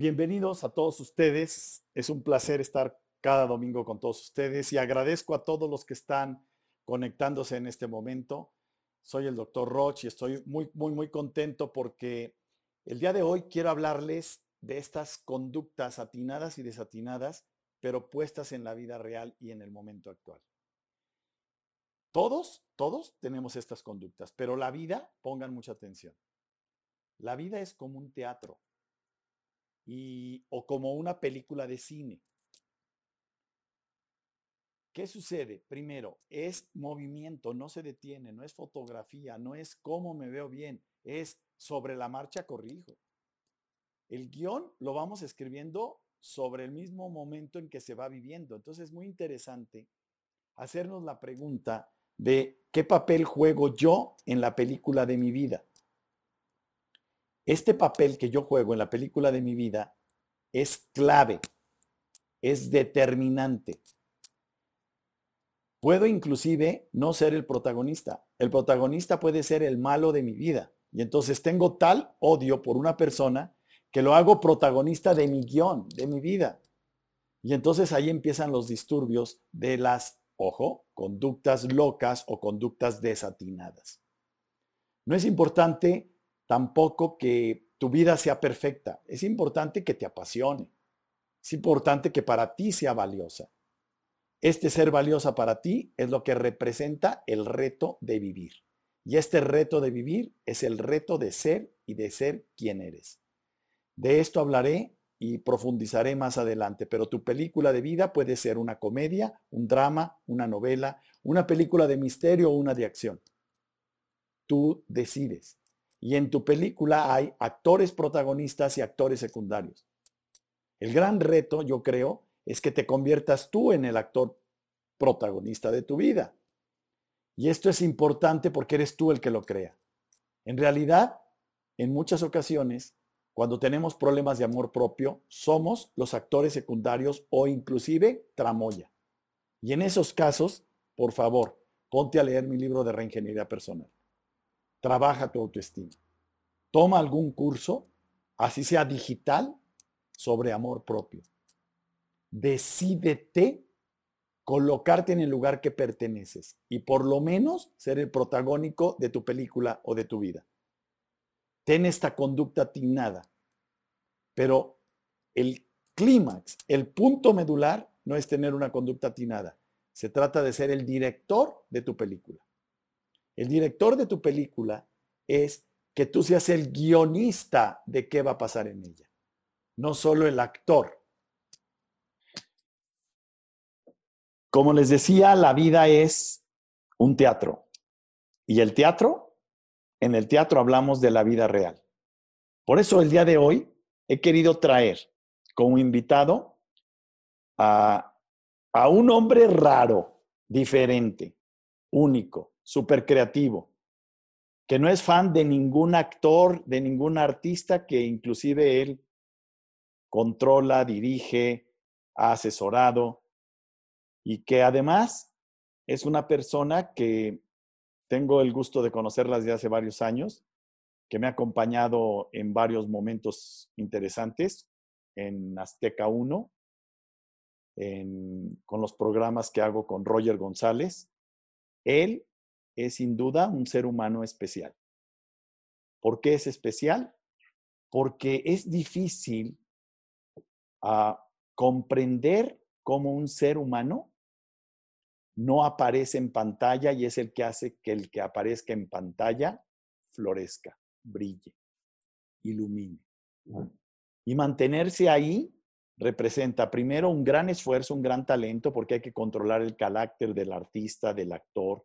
Bienvenidos a todos ustedes. Es un placer estar cada domingo con todos ustedes y agradezco a todos los que están conectándose en este momento. Soy el doctor Roch y estoy muy, muy, muy contento porque el día de hoy quiero hablarles de estas conductas atinadas y desatinadas, pero puestas en la vida real y en el momento actual. Todos, todos tenemos estas conductas, pero la vida, pongan mucha atención. La vida es como un teatro y, o como una película de cine. ¿Qué sucede? Primero, es movimiento, no se detiene, no es fotografía, no es cómo me veo bien, es sobre la marcha corrijo. El guion lo vamos escribiendo sobre el mismo momento en que se va viviendo. Entonces es muy interesante hacernos la pregunta de qué papel juego yo en la película de mi vida este papel que yo juego en la película de mi vida es clave, es determinante. Puedo inclusive no ser el protagonista. El protagonista puede ser el malo de mi vida. Y entonces tengo tal odio por una persona que lo hago protagonista de mi guion, de mi vida. Y entonces ahí empiezan los disturbios de las, ojo, conductas locas o conductas desatinadas. No es importante tampoco que tu vida sea perfecta. Es importante que te apasione. Es importante que para ti sea valiosa. Este ser valiosa para ti es lo que representa el reto de vivir. Y este reto de vivir es el reto de ser y de ser quien eres. De esto hablaré y profundizaré más adelante, pero tu película de vida puede ser una comedia, un drama, una novela, una película de misterio o una de acción. Tú decides. Y en tu película hay actores protagonistas y actores secundarios. El gran reto, yo creo, es que te conviertas tú en el actor protagonista de tu vida. Y esto es importante porque eres tú el que lo crea. En realidad, en muchas ocasiones, cuando tenemos problemas de amor propio, somos los actores secundarios o inclusive tramoya. Y en esos casos, por favor, ponte a leer mi libro de reingeniería personal trabaja tu autoestima. Toma algún curso, así sea digital, sobre amor propio. Decídete colocarte en el lugar que perteneces y por lo menos ser el protagónico de tu película o de tu vida. Ten esta conducta atinada, pero el clímax, el punto medular no es tener una conducta atinada. Se trata de ser el director de tu película. El director de tu película es que tú seas el guionista de qué va a pasar en ella, no solo el actor. Como les decía, la vida es un teatro. Y el teatro, en el teatro hablamos de la vida real. Por eso el día de hoy he querido traer como invitado a, a un hombre raro, diferente, único, súper creativo, que no es fan de ningún actor, de ningún artista, que inclusive él controla, dirige, ha asesorado y que además es una persona que tengo el gusto de conocerla desde hace varios años, que me ha acompañado en varios momentos interesantes en Azteca 1, con los programas que hago con Roger González. Él es sin duda un ser humano especial. ¿Por qué es especial? Porque es difícil ah, comprender cómo un ser humano no aparece en pantalla y es el que hace que el que aparezca en pantalla florezca, brille, ilumine. Y mantenerse ahí representa primero un gran esfuerzo, un gran talento, porque hay que controlar el carácter del artista, del actor,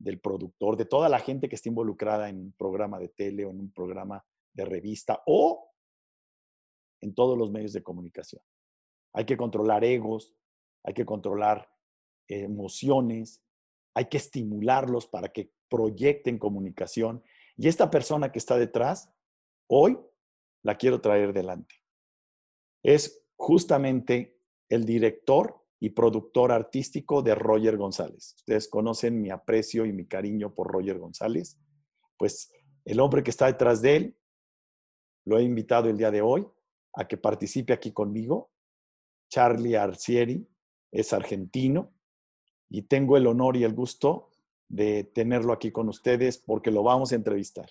del productor, de toda la gente que está involucrada en un programa de tele o en un programa de revista o en todos los medios de comunicación. Hay que controlar egos, hay que controlar emociones, hay que estimularlos para que proyecten comunicación. Y esta persona que está detrás, hoy la quiero traer delante. Es justamente el director y productor artístico de Roger González. Ustedes conocen mi aprecio y mi cariño por Roger González. Pues el hombre que está detrás de él, lo he invitado el día de hoy a que participe aquí conmigo. Charlie Arcieri es argentino y tengo el honor y el gusto de tenerlo aquí con ustedes porque lo vamos a entrevistar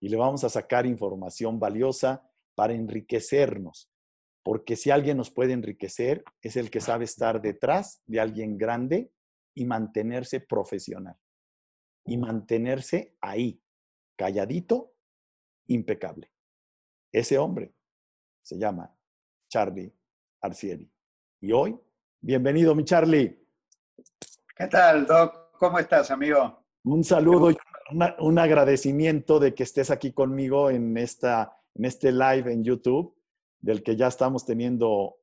y le vamos a sacar información valiosa para enriquecernos. Porque si alguien nos puede enriquecer, es el que sabe estar detrás de alguien grande y mantenerse profesional. Y mantenerse ahí, calladito, impecable. Ese hombre se llama Charlie Arcieri. Y hoy, bienvenido, mi Charlie. ¿Qué tal, Doc? ¿Cómo estás, amigo? Un saludo y un agradecimiento de que estés aquí conmigo en, esta, en este live en YouTube, del que ya estamos teniendo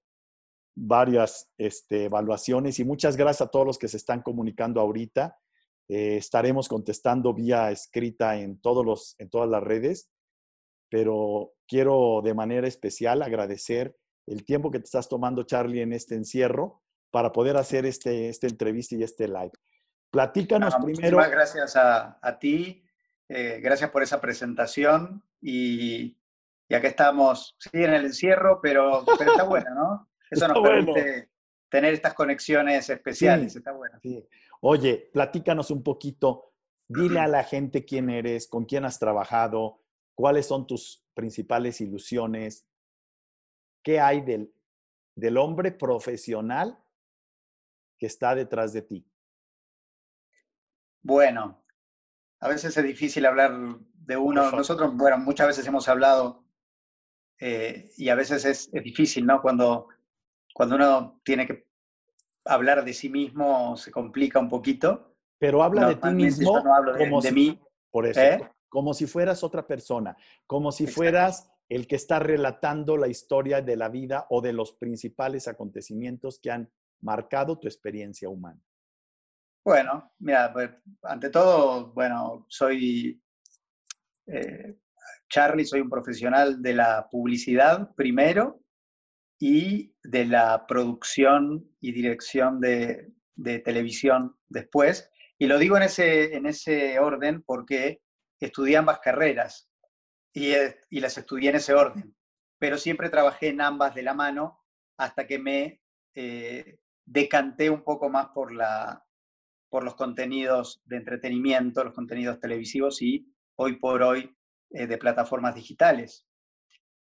varias este, evaluaciones y muchas gracias a todos los que se están comunicando ahorita. Eh, estaremos contestando vía escrita en, todos los, en todas las redes, pero quiero de manera especial agradecer el tiempo que te estás tomando, Charlie, en este encierro para poder hacer este, esta entrevista y este live. Platícanos primero. Muchas gracias a, ti, eh, gracias por esa presentación y ya que estamos, sí, en el encierro, pero, pero está bueno, ¿no? Eso nos permite tener estas conexiones especiales, está bueno. Sí. Oye, platícanos un poquito, dile a la gente quién eres, con quién has trabajado, cuáles son tus principales ilusiones, qué hay del, del hombre profesional que está detrás de ti. Bueno, a veces es difícil hablar de uno. Nosotros, bueno, muchas veces hemos hablado eh, y a veces es, difícil, ¿no? Cuando, cuando uno tiene que hablar de sí mismo se complica un poquito. Pero habla de ti mismo no hablo de, como de mí. Por eso, ¿eh? como si fueras otra persona, como si fueras el que está relatando la historia de la vida o de los principales acontecimientos que han marcado tu experiencia humana. Bueno, mira, pues, ante todo, bueno, soy eh, Charlie, soy un profesional de la publicidad primero y de la producción y dirección de, televisión después. Y lo digo en ese, en ese orden porque estudié ambas carreras y, eh, y las estudié en ese orden, pero siempre trabajé en ambas de la mano hasta que me eh, decanté un poco más por la, por los contenidos de entretenimiento, los contenidos televisivos y hoy por hoy eh, de plataformas digitales.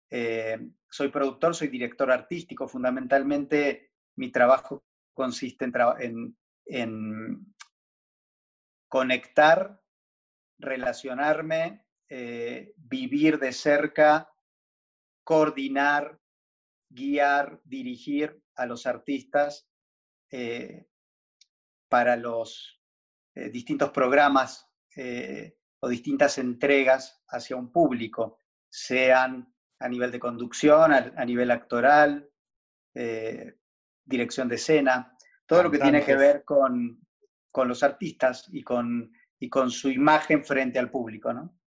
Eh, soy productor, soy director artístico. Fundamentalmente mi trabajo consiste en, en, conectar, relacionarme, eh, vivir de cerca, coordinar, guiar, dirigir a los artistas para los distintos programas o distintas entregas hacia un público, sean a nivel de conducción, a, nivel actoral, eh, dirección de escena, todo lo que tiene que ver con, los artistas y con, y con su imagen frente al público, ¿no?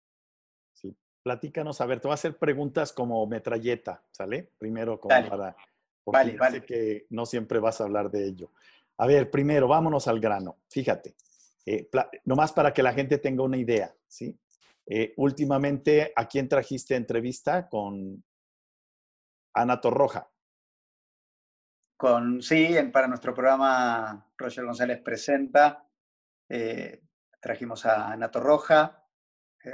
Sí, platícanos, a ver, te voy a hacer preguntas como metralleta, ¿sale? Primero como para... Porque vale, sé que no siempre vas a hablar de ello. A ver, primero, vámonos al grano. Fíjate, eh, nomás para que la gente tenga una idea, ¿sí? Eh, últimamente, ¿a quién trajiste entrevista? Con Ana Torroja. Con, sí, para nuestro programa Roger González Presenta, eh, trajimos a Ana Torroja,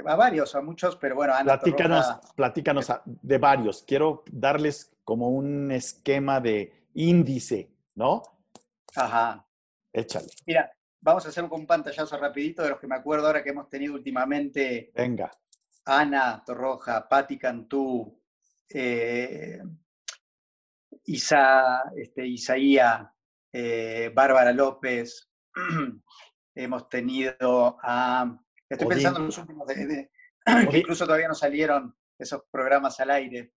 a varios, a muchos, pero bueno, Ana platícanos, Torroja, Platícanos de varios. Quiero darles como un esquema de índice, ¿no? Ajá. Échale. Mira, vamos a hacer un pantallazo rapidito de los que me acuerdo ahora que hemos tenido últimamente. Venga. Ana Torroja, Patti Cantú, eh, Isa, este, Isaía, eh, Bárbara López. hemos tenido a. Estoy pensando en los últimos de, que incluso todavía no salieron esos programas al aire.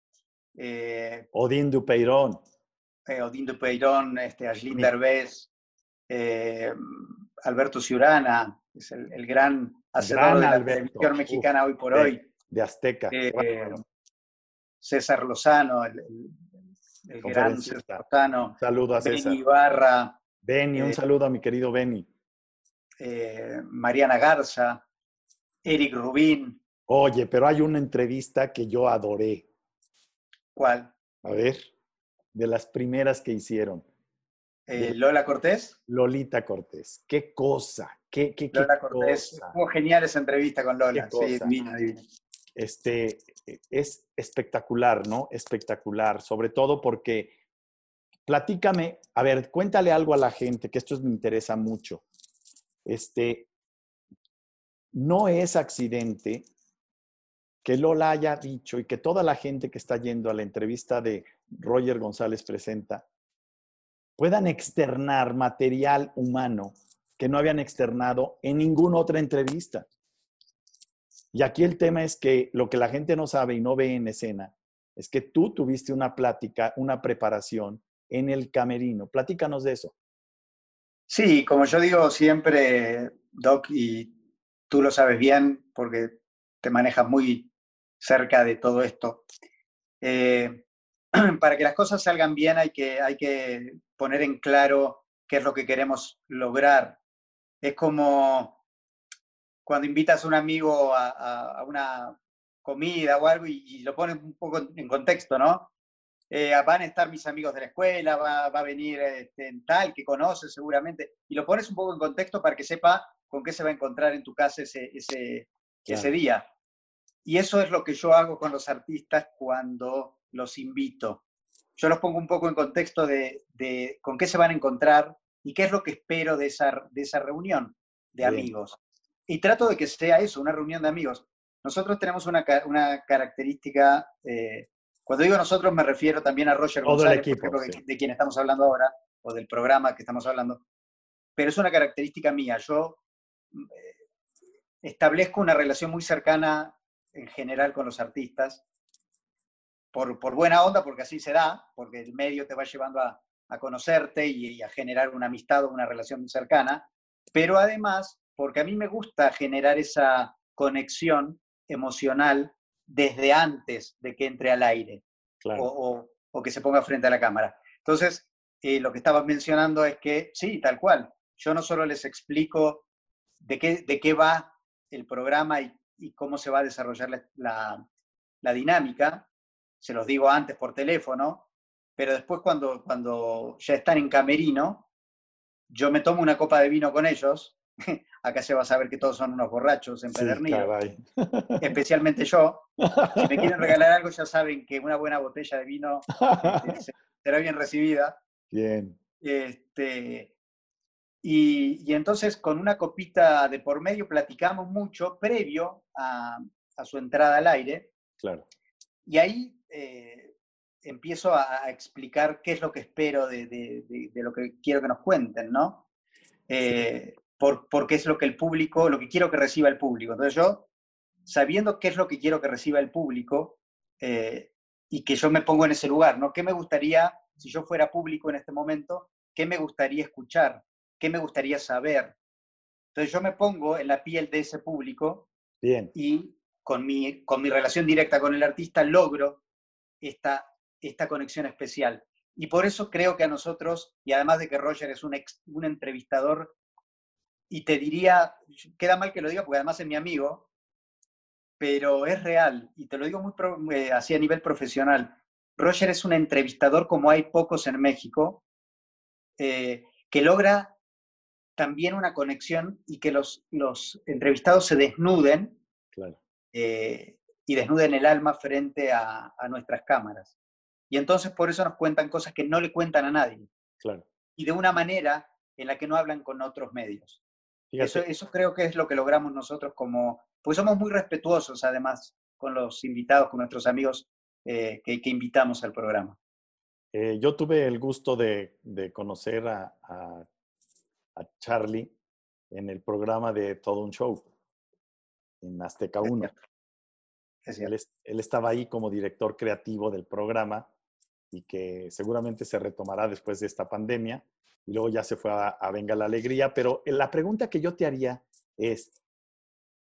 Eh, Odín Dupeirón eh, Odín Peirón, este, Ashlyn Derbez, eh, Alberto Ciurana, es el, gran hacedor de la televisión mexicana hoy por hoy. De Azteca. Eh, César Lozano, el, gran César Lozano. Saludo a César. Benny Ibarra. Benny, un eh, saludo a mi querido Benny. Mariana Garza, Eric Rubín. Oye, pero hay una entrevista que yo adoré. ¿Cuál? A ver, de las primeras que hicieron. Eh, Lola Cortés. Lolita Cortés. Qué cosa, qué, qué, Lola Cortés. Fue genial esa entrevista con Lola. Sí, Este, es espectacular, ¿no? Espectacular, sobre todo porque platícame, a ver, cuéntale algo a la gente, que esto me interesa mucho. Este, no es accidente que Lola haya dicho y que toda la gente que está yendo a la entrevista de Roger González Presenta puedan externar material humano que no habían externado en ninguna otra entrevista. Y aquí el tema es que lo que la gente no sabe y no ve en escena es que tú tuviste una plática, una preparación en el camerino. Platícanos de eso. Sí, como yo digo siempre, Doc, y tú lo sabes bien porque te manejas muy cerca de todo esto. Eh, para que las cosas salgan bien hay que, hay que poner en claro qué es lo que queremos lograr. Es como cuando invitas a un amigo a, una comida o algo y, lo pones un poco en contexto, ¿no? Eh, van a estar mis amigos de la escuela, va, a venir este, tal que conoces seguramente, y lo pones un poco en contexto para que sepa con qué se va a encontrar en tu casa ese, ese, ese día. Y eso es lo que yo hago con los artistas cuando los invito. Yo los pongo un poco en contexto de, de con qué se van a encontrar y qué es lo que espero de esa, de esa reunión de amigos. Y trato de que sea eso, una reunión de amigos. Nosotros tenemos una, una característica eh, cuando digo nosotros me refiero también a Roger González, de, quien estamos hablando ahora, o del programa que estamos hablando. Pero es una característica mía. Yo eh, establezco una relación muy cercana en general con los artistas, por, por, buena onda, porque así se da, porque el medio te va llevando a, a conocerte y, y, a generar una amistad o una relación muy cercana, pero además porque a mí me gusta generar esa conexión emocional desde antes de que entre al aire o, que se ponga frente a la cámara. Entonces, eh, lo que estabas mencionando es que, sí, tal cual, yo no solo les explico de qué, de qué va el programa y, cómo se va a desarrollar la, la, dinámica, se los digo antes por teléfono, pero después cuando, cuando ya están en camerino, yo me tomo una copa de vino con ellos acá se va a saber que todos son unos borrachos en Pedernillo, especialmente yo. Si me quieren regalar algo, ya saben que una buena botella de vino este, será bien recibida. Bien. Este, y, entonces con una copita de por medio platicamos mucho previo a, su entrada al aire. Claro. Y ahí eh, empiezo a, explicar qué es lo que espero de, lo que quiero que nos cuenten, ¿no? Eh, porque es lo que el público, lo que quiero que reciba el público. Entonces yo, sabiendo qué es lo que quiero que reciba el público eh, y que yo me pongo en ese lugar, ¿no? ¿Qué me gustaría, si yo fuera público en este momento, qué me gustaría escuchar? ¿Qué me gustaría saber? Entonces yo me pongo en la piel de ese público Bien. y con mi, con mi relación directa con el artista logro esta, esta conexión especial. Y por eso creo que a nosotros, y además de que Roger es un, un entrevistador y te diría, queda mal que lo diga porque además es mi amigo, pero es real y te lo digo muy eh, así a nivel profesional. Roger es un entrevistador como hay pocos en México, eh, que logra también una conexión y que los, los entrevistados se desnuden eh, y desnuden el alma frente a, a, nuestras cámaras. Y entonces por eso nos cuentan cosas que no le cuentan a nadie. Claro. Y de una manera en la que no hablan con otros medios. Eso, creo que es lo que logramos nosotros como, pues somos muy respetuosos además con los invitados, con nuestros amigos eh, que, invitamos al programa. Eh, yo tuve el gusto de, conocer a, Charlie en el programa de Todo un Show, en Azteca 1. Él, él, estaba ahí como director creativo del programa y que seguramente se retomará después de esta pandemia y luego ya se fue a, Venga la Alegría, pero la pregunta que yo te haría es,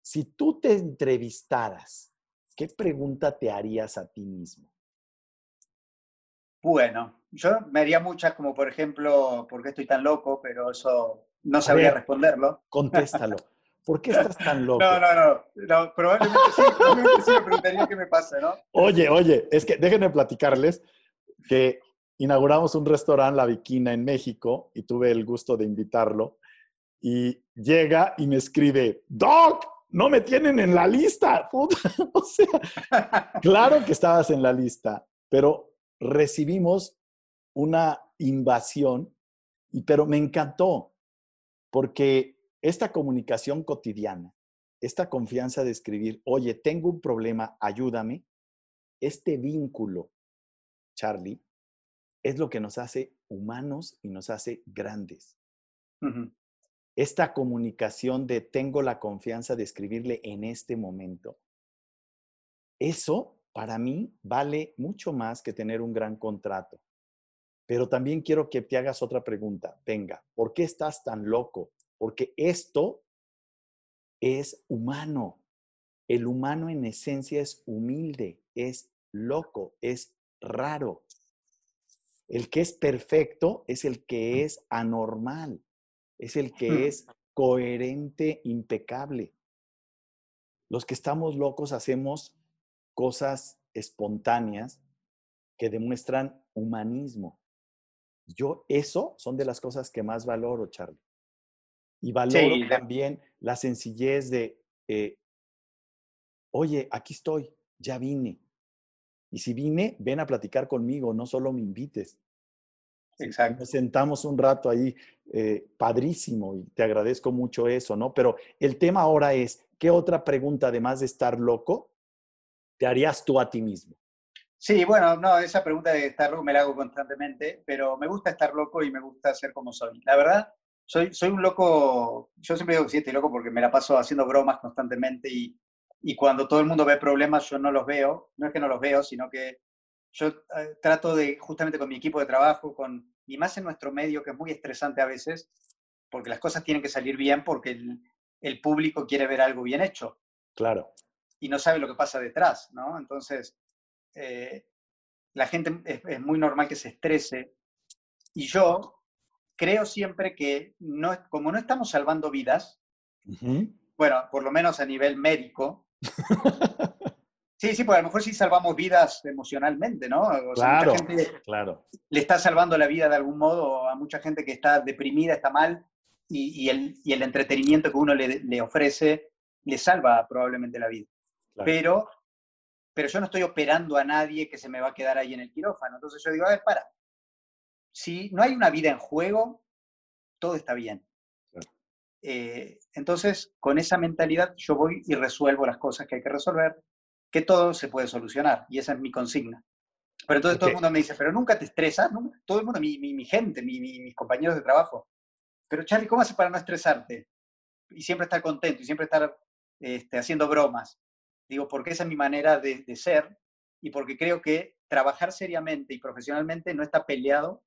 si tú te entrevistaras, ¿qué pregunta te harías a ti mismo? Bueno, yo me haría muchas, como por ejemplo, ¿por qué estoy tan loco? Pero eso no sabría responderlo. Contéstalo. ¿Por qué estás tan loco? No, no, no, probablemente sí, probablemente sí me preguntaría qué me pasa, ¿no? Oye, oye, es que déjenme platicarles que inauguramos un restaurante, La Viquina, en México, y tuve el gusto de invitarlo. Y llega y me escribe, Doc, no me tienen en la lista. o sea, claro que estabas en la lista, pero recibimos una invasión, y, pero me encantó, porque esta comunicación cotidiana, esta confianza de escribir, oye, tengo un problema, ayúdame, este vínculo, Charlie, es lo que nos hace humanos y nos hace grandes. Esta comunicación de tengo la confianza de escribirle en este momento, eso para mí vale mucho más que tener un gran contrato. Pero también quiero que te hagas otra pregunta. Venga, ¿por qué estás tan loco? Porque esto es humano. El humano en esencia es humilde, es loco, es raro. El que es perfecto es el que es anormal, es el que es coherente, impecable. Los que estamos locos hacemos cosas espontáneas que demuestran humanismo. Yo, eso son de las cosas que más valoro, Charlie. Y valoro también la sencillez de, eh, oye, aquí estoy, ya vine. Y si vine, ven a platicar conmigo, no solo me invites. Exacto. Nos sentamos un rato ahí, eh, padrísimo, y te agradezco mucho eso, ¿no? Pero el tema ahora es, ¿qué otra pregunta, además de estar loco, te harías tú a ti mismo? Sí, bueno, no, esa pregunta de estar loco me la hago constantemente, pero me gusta estar loco y me gusta ser como soy. La verdad, soy, soy un loco, yo siempre digo que sí estoy loco porque me la paso haciendo bromas constantemente y, y cuando todo el mundo ve problemas yo no los veo, no es que no los veo, sino que yo eh, trato de, justamente con mi equipo de trabajo, con, y más en nuestro medio, que es muy estresante a veces, porque las cosas tienen que salir bien porque el, el público quiere ver algo bien hecho. Claro. Y no sabe lo que pasa detrás, ¿no? Entonces, eh, la gente es, muy normal que se estrese. Y yo creo siempre que no, como no estamos salvando vidas, bueno, por lo menos a nivel médico, sí, sí, pues a lo mejor sí salvamos vidas emocionalmente, ¿no? claro, claro. Le está salvando la vida de algún modo a mucha gente que está deprimida, está mal, y, el, y el, entretenimiento que uno le, le, ofrece le salva probablemente la vida. Pero pero yo no estoy operando a nadie que se me va a quedar ahí en el quirófano. Entonces yo digo, a ver, para, si no hay una vida en juego, todo está bien. Eh, entonces, con esa mentalidad yo voy y resuelvo las cosas que hay que resolver, que todo se puede solucionar, y esa es mi consigna. Pero entonces todo el mundo me dice, pero nunca te estresas, todo el mundo, mi, mi, gente, mis compañeros de trabajo. Pero Charlie, ¿cómo haces para no estresarte? Y siempre estar contento y siempre estar este, haciendo bromas. Digo, porque esa es mi manera de, ser y porque creo que trabajar seriamente y profesionalmente no está peleado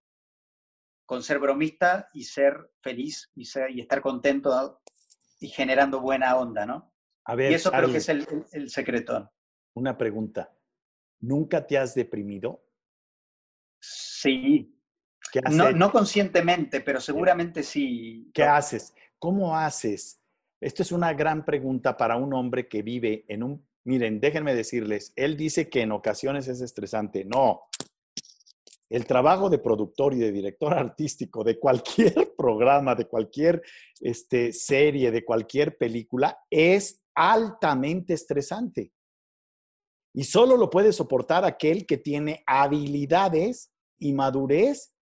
con ser bromista y ser feliz y, ser, y estar contento y generando buena onda, ¿no? A ver, y eso creo que es el, secreto. Una pregunta. ¿Nunca te has deprimido? Sí. no, no, conscientemente, pero seguramente sí. ¿Qué haces? ¿Cómo haces esto es una gran pregunta para un hombre que vive en un... Miren, déjenme decirles, él dice que en ocasiones es estresante. No. El trabajo de productor y de director artístico de cualquier programa, de cualquier este, serie, de cualquier película, es altamente estresante. Y solo lo puede soportar aquel que tiene habilidades y madurez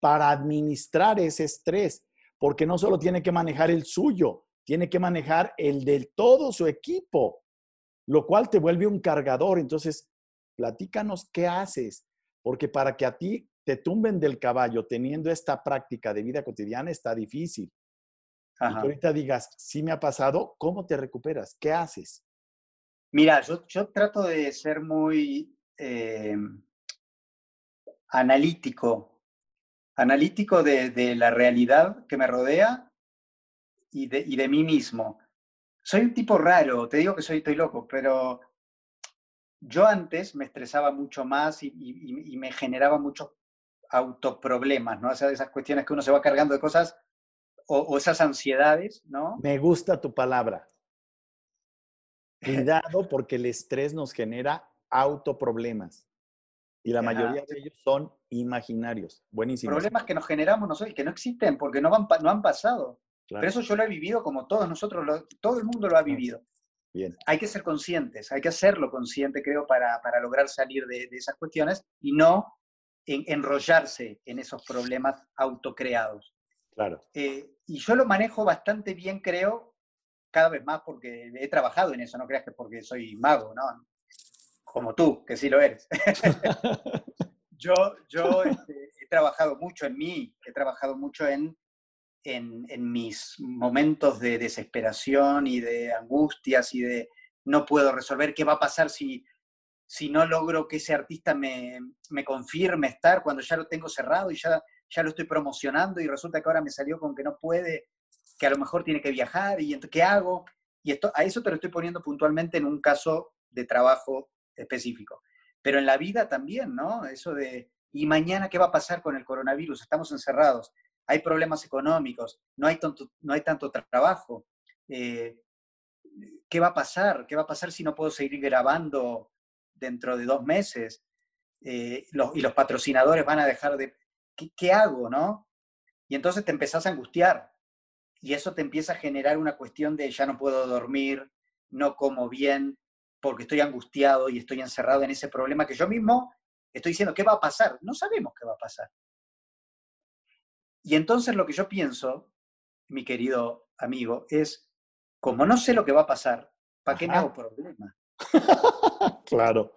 para administrar ese estrés, porque no solo tiene que manejar el suyo, tiene que manejar el de todo su equipo, lo cual te vuelve un cargador. Entonces, platícanos qué haces, porque para que a ti te tumben del caballo teniendo esta práctica de vida cotidiana está difícil. Y ahorita digas, sí me ha pasado, ¿cómo te recuperas? ¿Qué haces? Mira, yo, trato de ser muy em, analítico, analítico de, la realidad que me rodea y de, mí mismo. Soy un tipo raro, te digo que soy, estoy loco, pero yo antes me estresaba mucho más y, me generaba muchos autoproblemas, ¿no? O sea, esas cuestiones que uno se va cargando de cosas o, esas ansiedades, ¿no? Me gusta tu palabra. Cuidado porque el estrés nos genera autoproblemas. Y la mayoría de ellos son imaginarios. Buenísimo. Problemas que nos generamos nosotros y que no existen porque no, van, no han pasado. Pero eso yo lo he vivido como todos nosotros, todo el mundo lo ha vivido. Bien. Hay que ser conscientes, hay que hacerlo consciente, creo, para, para lograr salir de, de, esas cuestiones y no en, enrollarse en esos problemas autocreados. Claro. Eh, y yo lo manejo bastante bien, creo, cada vez más porque he trabajado en eso, no creas que porque soy mago, ¿no? Como tú, que sí lo eres. yo yo este, he trabajado mucho en mí, he trabajado mucho en, en, en, mis momentos de desesperación y de angustias y de no puedo resolver qué va a pasar si, si no logro que ese artista me, me confirme estar cuando ya lo tengo cerrado y ya ya lo estoy promocionando y resulta que ahora me salió con que no puede, que a lo mejor tiene que viajar y ¿qué hago? Y esto, a eso te lo estoy poniendo puntualmente en un caso de trabajo específico. Pero en la vida también, ¿no? Eso de, ¿y mañana qué va a pasar con el coronavirus? Estamos encerrados, hay problemas económicos, no hay tanto, no hay tanto trabajo. Eh, ¿Qué va a pasar? ¿Qué va a pasar si no puedo seguir grabando dentro de dos meses? Eh, y los patrocinadores van a dejar de... ¿qué, hago, no? Y entonces te empezás a angustiar y eso te empieza a generar una cuestión de ya no puedo dormir, no como bien, porque estoy angustiado y estoy encerrado en ese problema que yo mismo estoy diciendo, ¿qué va a pasar? No sabemos qué va a pasar. Y entonces lo que yo pienso, mi querido amigo, es, como no sé lo que va a pasar, ¿para qué me hago problema? claro.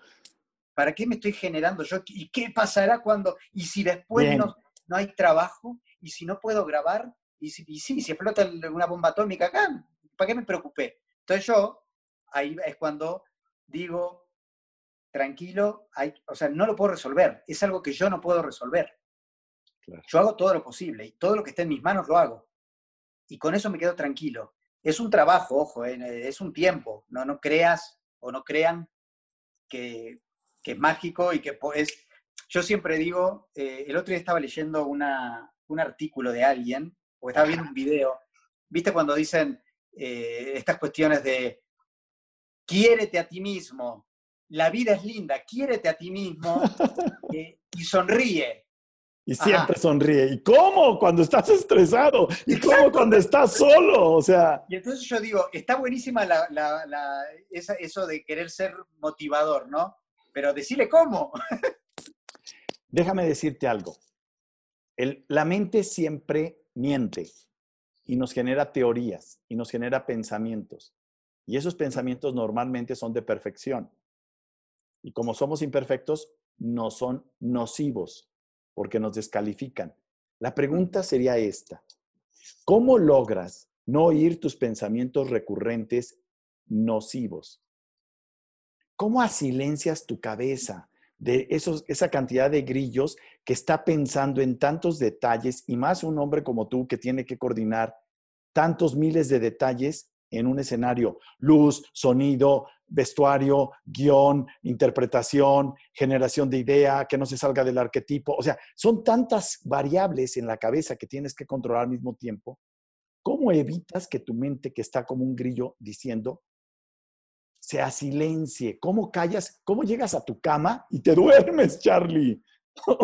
¿Para qué me estoy generando yo? ¿Y qué pasará cuando? ¿Y si después no, no, hay trabajo? ¿Y si no puedo grabar? ¿Y si, y si explota una bomba atómica acá? ¿Para qué me preocupé? Entonces yo, ahí es cuando digo, tranquilo, hay, o sea, no lo puedo resolver. Es algo que yo no puedo resolver. Yo hago todo lo posible y todo lo que esté en mis manos lo hago. Y con eso me quedo tranquilo. Es un trabajo, ojo, eh, es un tiempo. No, no creas o no crean que que es mágico y que es... Yo siempre digo, eh, el otro día estaba leyendo una, un artículo de alguien, o estaba viendo un video, ¿viste cuando dicen eh, estas cuestiones de quiérete a ti mismo, la vida es linda, quiérete a ti mismo eh, y sonríe? Y siempre sonríe. ¿Y cómo cuando estás estresado? ¿Y cómo cuando estás solo? O sea. Y entonces yo digo, está buenísima la, la, eso de querer ser motivador, ¿no? pero decirle cómo. Déjame decirte algo. la mente siempre miente y nos genera teorías y nos genera pensamientos. Y esos pensamientos normalmente son de perfección. Y como somos imperfectos, no son nocivos porque nos descalifican. La pregunta sería esta. ¿Cómo logras no oír tus pensamientos recurrentes nocivos? ¿Cómo asilencias tu cabeza de esos, esa cantidad de grillos que está pensando en tantos detalles y más un hombre como tú que tiene que coordinar tantos miles de detalles en un escenario? Luz, sonido, vestuario, guion, interpretación, generación de idea, que no se salga del arquetipo. O sea, son tantas variables en la cabeza que tienes que controlar al mismo tiempo. ¿Cómo evitas que tu mente, que está como un grillo diciendo, se asilencie. ¿Cómo callas? ¿Cómo llegas a tu cama y te duermes, Charlie?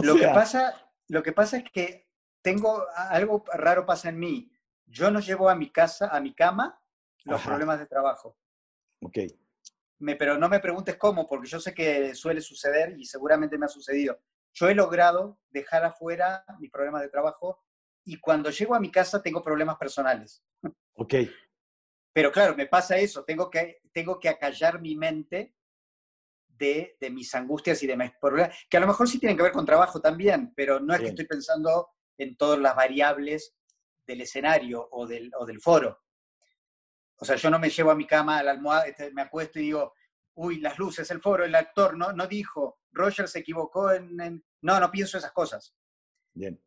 lo, que pasa, lo que pasa es que tengo algo raro pasa en mí. Yo no llevo a mi casa, a mi cama, los problemas de trabajo. Ok. Me, pero no me preguntes cómo, porque yo sé que suele suceder y seguramente me ha sucedido. Yo he logrado dejar afuera mis problemas de trabajo y cuando llego a mi casa tengo problemas personales. Ok. Pero claro, me pasa eso, tengo que, tengo que acallar mi mente de, de, mis angustias y de mis problemas, que a lo mejor sí tienen que ver con trabajo también, pero no es que estoy pensando en todas las variables del escenario o del, o del foro. O sea, yo no me llevo a mi cama, a la almohada, este, me acuesto y digo, uy, las luces, el foro, el actor, no, no dijo, Roger se equivocó en, en... No, no pienso esas cosas. Bien.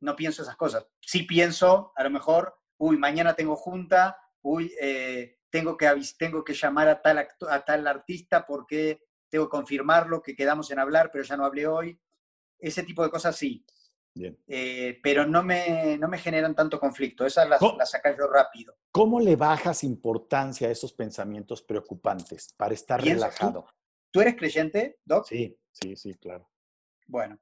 No pienso esas cosas. Sí pienso, a lo mejor, uy, mañana tengo junta, uy, eh, tengo, que, tengo que llamar a tal, a tal artista porque tengo que confirmarlo, que quedamos en hablar, pero ya no hablé hoy. Ese tipo de cosas sí. Eh, pero no me, no me generan tanto conflicto. Esas las, las saco yo rápido. ¿Cómo le bajas importancia a esos pensamientos preocupantes para estar relajado? ¿tú, ¿tú, eres creyente, Doc? Sí, sí, sí, claro. Bueno,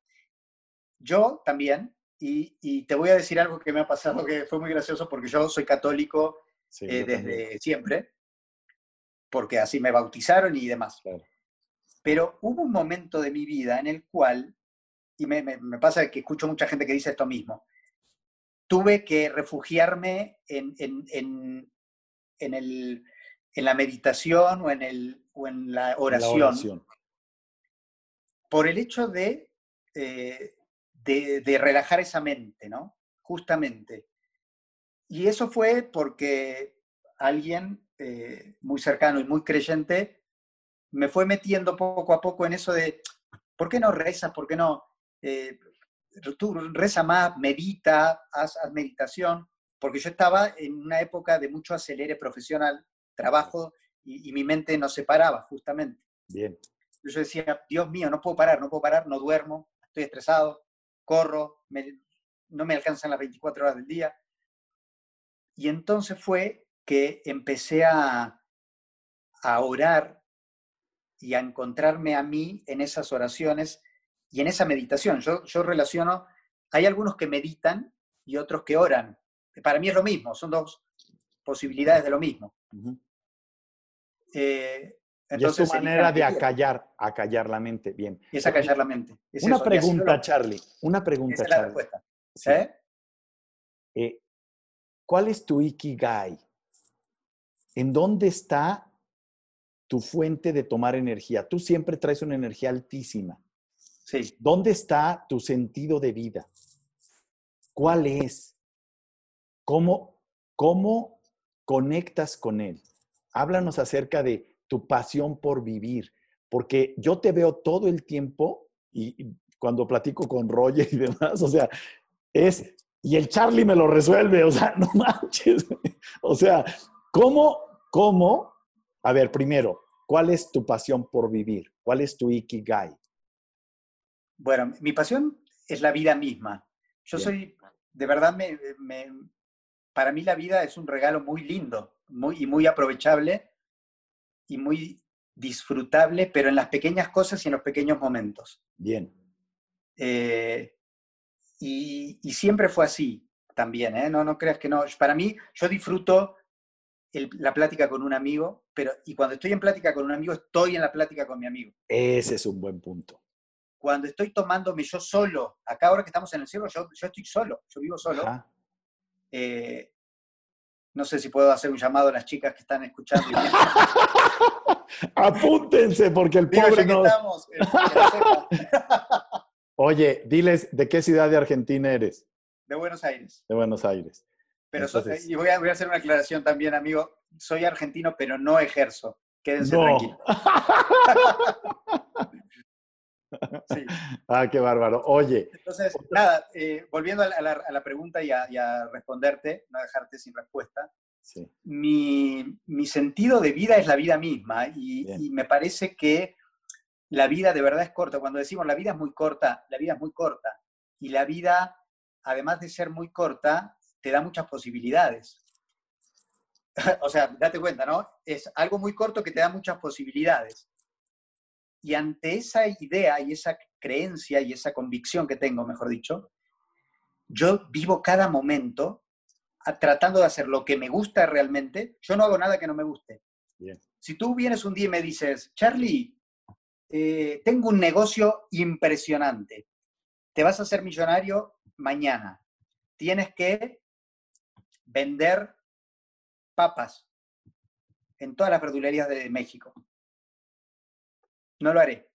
yo también, y, te voy a decir algo que me ha pasado que fue muy gracioso porque yo soy católico eh, desde siempre, porque así me bautizaron y demás. Pero hubo un momento de mi vida en el cual, y me, pasa que escucho mucha gente que dice esto mismo, tuve que refugiarme en, en, el, en la meditación o en, el, o en la oración, por el hecho de, eh, de, relajar esa mente, ¿no? Justamente. Y eso fue porque alguien eh, muy cercano y muy creyente me fue metiendo poco a poco en eso de, ¿por qué no rezas? ¿Por qué no? Eh, tú reza más, medita, haz, meditación, porque yo estaba en una época de mucho acelere profesional, trabajo, y, mi mente no se paraba, justamente. Bien. Yo decía, Dios mío, no puedo parar, no puedo parar, no duermo, estoy estresado, corro, no me alcanzan las 24 horas del día. Y entonces fue que empecé a, a orar y a encontrarme a mí en esas oraciones y en esa meditación. Yo, yo relaciono, hay algunos que meditan y otros que oran. Para mí es lo mismo, son dos posibilidades de lo mismo. Eh, entonces, y es tu manera de acallar, acallar la mente. Bien. Es acallar la mente. una pregunta, Charlie. Una pregunta, Esa es la respuesta. ¿Eh? ¿Eh? ¿Cuál es tu Ikigai? ¿En dónde está tu fuente de tomar energía? Tú siempre traes una energía altísima. ¿Dónde está tu sentido de vida? ¿Cuál es? ¿Cómo, cómo conectas con él? Háblanos acerca de tu pasión por vivir, porque yo te veo todo el tiempo y, cuando platico con Roger y demás, o sea, es, y el Charlie me lo resuelve, o sea, no manches. O sea, ¿cómo, cómo? A ver, primero, ¿cuál es tu pasión por vivir? ¿Cuál es tu ikigai? Bueno, mi pasión es la vida misma. Yo soy, de verdad, me, para mí la vida es un regalo muy lindo muy, y muy aprovechable y muy disfrutable, pero en las pequeñas cosas y en los pequeños momentos. Bien. Eh, y, siempre fue así también, ¿eh? No, no creas que no. Para mí, yo disfruto la plática con un amigo, pero y cuando estoy en plática con un amigo, estoy en la plática con mi amigo. Ese es un buen punto cuando estoy tomándome yo solo, acá ahora que estamos en el cielo, yo, estoy solo, yo vivo solo. Eh, no sé si puedo hacer un llamado a las chicas que están escuchando. Apúntense, porque el pobre no... Estamos, Oye, diles, ¿de qué ciudad de Argentina eres? De Buenos Aires. De Buenos Aires. Pero y voy a, voy a, hacer una aclaración también, amigo. Soy argentino, pero no ejerzo. Quédense tranquilos. Sí. Ah, qué bárbaro. Oye. Entonces, nada, eh, volviendo a la, pregunta y a, responderte, no dejarte sin respuesta. Sí. Mi, sentido de vida es la vida misma y, me parece que la vida de verdad es corta. Cuando decimos la vida es muy corta, la vida es muy corta. Y la vida, además de ser muy corta, te da muchas posibilidades. o sea, date cuenta, ¿no? Es algo muy corto que te da muchas posibilidades. Y ante esa idea y esa creencia y esa convicción que tengo, mejor dicho, yo vivo cada momento tratando de hacer lo que me gusta realmente. Yo no hago nada que no me guste. Si tú vienes un día y me dices, Charlie, eh, tengo un negocio impresionante, te vas a hacer millonario mañana, tienes que vender papas en todas las verdulerías de México no lo haré.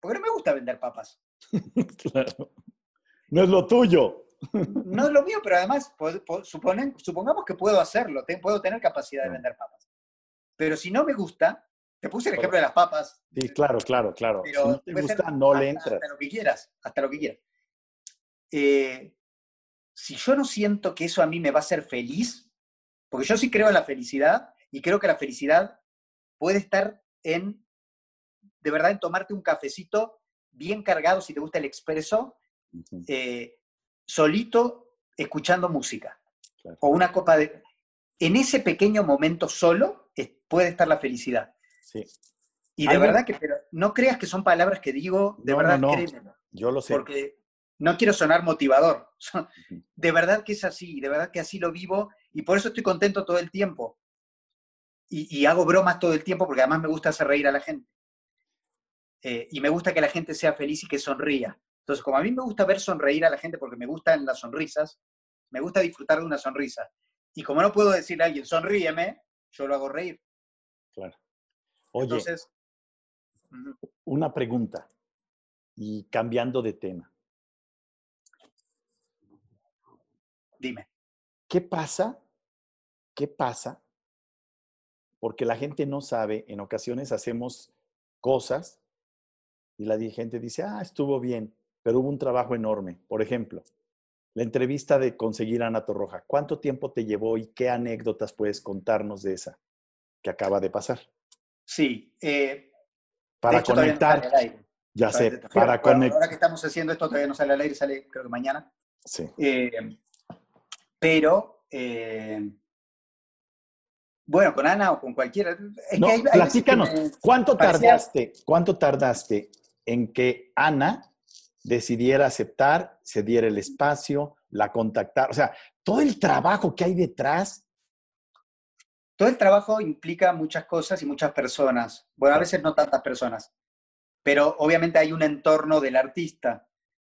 Porque no me gusta vender papas. claro. No es lo tuyo. no es lo mío, pero además suponen, supongamos que puedo hacerlo, puedo tener capacidad de vender papas. Pero si no me gusta, te puse el ejemplo de las papas. Sí, claro, claro, claro. si no te gusta, no le entras. Hasta lo que quieras, hasta lo que quieras. Eh, si yo no siento que eso a mí me va a hacer feliz, porque yo sí creo en la felicidad y creo que la felicidad puede estar en de verdad en tomarte un cafecito bien cargado, si te gusta el expreso, eh, solito, escuchando música. O una copa de... En ese pequeño momento solo puede estar la felicidad. Sí. Y de verdad que, pero no creas que son palabras que digo, de verdad, Yo lo sé. Porque no quiero sonar motivador. De verdad que es así, de verdad que así lo vivo y por eso estoy contento todo el tiempo. Y, hago bromas todo el tiempo porque además me gusta hacer reír a la gente. Eh, y me gusta que la gente sea feliz y que sonría. Entonces, como a mí me gusta ver sonreír a la gente porque me gustan las sonrisas, me gusta disfrutar de una sonrisa. Y como no puedo decirle a alguien, sonríeme, yo lo hago reír. Claro. Oye, una pregunta y cambiando de tema. Dime. ¿Qué pasa? ¿Qué pasa? Porque la gente no sabe, en ocasiones hacemos cosas y la gente dice, ah, estuvo bien, pero hubo un trabajo enorme. Por ejemplo, la entrevista de conseguir a Ana Torroja. ¿Cuánto tiempo te llevó y qué anécdotas puedes contarnos de esa que acaba de pasar? Sí. Eh, para conectar. ya sé, para conectar. Ahora que estamos haciendo esto, todavía no sale al aire, sale creo que mañana. Sí. Eh, pero, eh, bueno, con Ana o con cualquiera. Es no, platícanos, ¿cuánto tardaste, ¿cuánto tardaste en que Ana decidiera aceptar, se diera el espacio, la contactar? O sea, todo el trabajo que hay detrás. Todo el trabajo implica muchas cosas y muchas personas. Bueno, a veces no tantas personas, pero obviamente hay un entorno del artista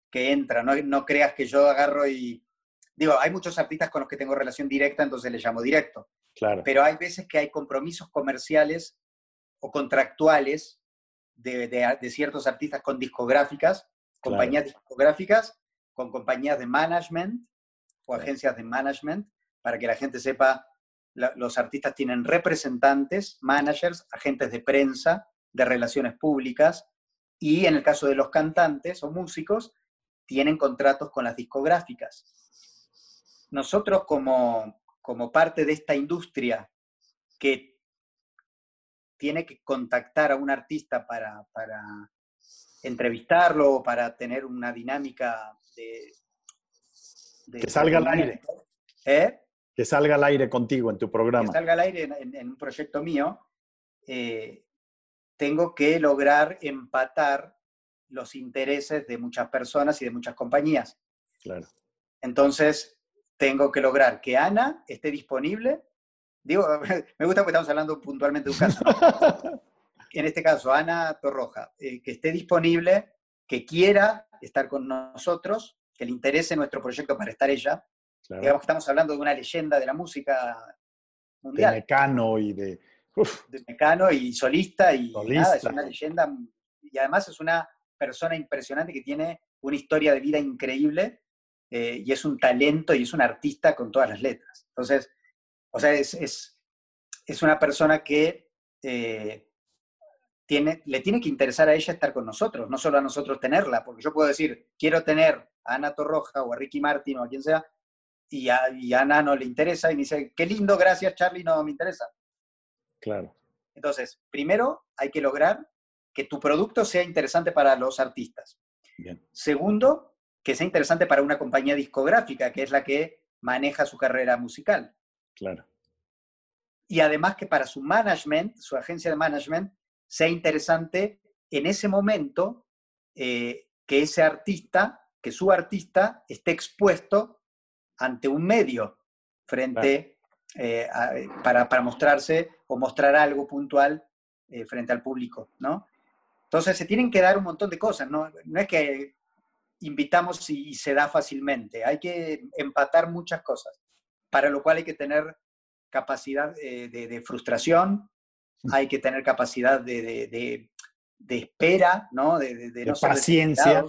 que entra. No, no creas que yo agarro y Digo, hay muchos artistas con los que tengo relación directa, entonces les llamo directo. Claro. Pero hay veces que hay compromisos comerciales o contractuales de, ciertos artistas con discográficas, compañías discográficas, con compañías de management o agencias de management, para que la gente sepa, los artistas tienen representantes, managers, agentes de prensa, de relaciones públicas, y en el caso de los cantantes o músicos, tienen contratos con las discográficas. Nosotros como, parte de esta industria que tiene que contactar a un artista para, para entrevistarlo, para tener una dinámica de... que salga al aire. ¿Eh? Que salga al aire contigo en tu programa. Que salga al aire en, un proyecto mío. Eh, tengo que lograr empatar los intereses de muchas personas y de muchas compañías. Claro. entonces, tengo que lograr que Ana esté disponible. Digo, me gusta porque estamos hablando puntualmente de un caso. en este caso, Ana Torroja, eh, que esté disponible, que quiera estar con nosotros, que le interese nuestro proyecto para estar ella. Digamos que estamos hablando de una leyenda de la música mundial. De Mecano y de... De Mecano y solista y nada, es una leyenda. Y además es una persona impresionante que tiene una historia de vida increíble eh, y es un talento y es un artista con todas las letras. Entonces, o sea, es, es, es una persona que eh, tiene, le tiene que interesar a ella estar con nosotros, no solo a nosotros tenerla, porque yo puedo decir, quiero tener a Ana Torroja o a Ricky Martin o a quien sea, y a, y a Ana no le interesa y me dice, qué lindo, gracias Charlie, no me interesa. Claro. Entonces, primero hay que lograr que tu producto sea interesante para los artistas. Bien. Segundo, que sea interesante para una compañía discográfica, que es la que maneja su carrera musical. Claro. Y además que para su management, su agencia de management, sea interesante en ese momento eh, que ese artista, que su artista esté expuesto ante un medio frente eh, para, mostrarse o mostrar algo puntual eh, frente al público, ¿no? Entonces se tienen que dar un montón de cosas, ¿no? No es que invitamos y, se da fácilmente. Hay que empatar muchas cosas, para lo cual hay que tener capacidad eh, de, frustración, hay que tener capacidad de, espera, ¿no? De, no paciencia.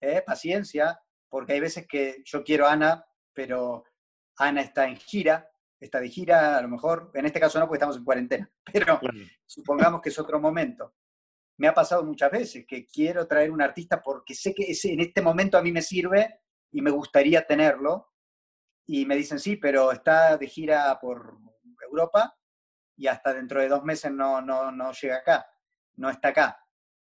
¿eh? Paciencia, porque hay veces que yo quiero a Ana, pero Ana está en gira, está de gira, a lo mejor, en este caso no, porque estamos en cuarentena, pero supongamos que es otro momento me ha pasado muchas veces que quiero traer un artista porque sé que ese, en este momento a mí me sirve y me gustaría tenerlo. Y me dicen, sí, pero está de gira por Europa y hasta dentro de dos meses no, no, no llega acá, no está acá.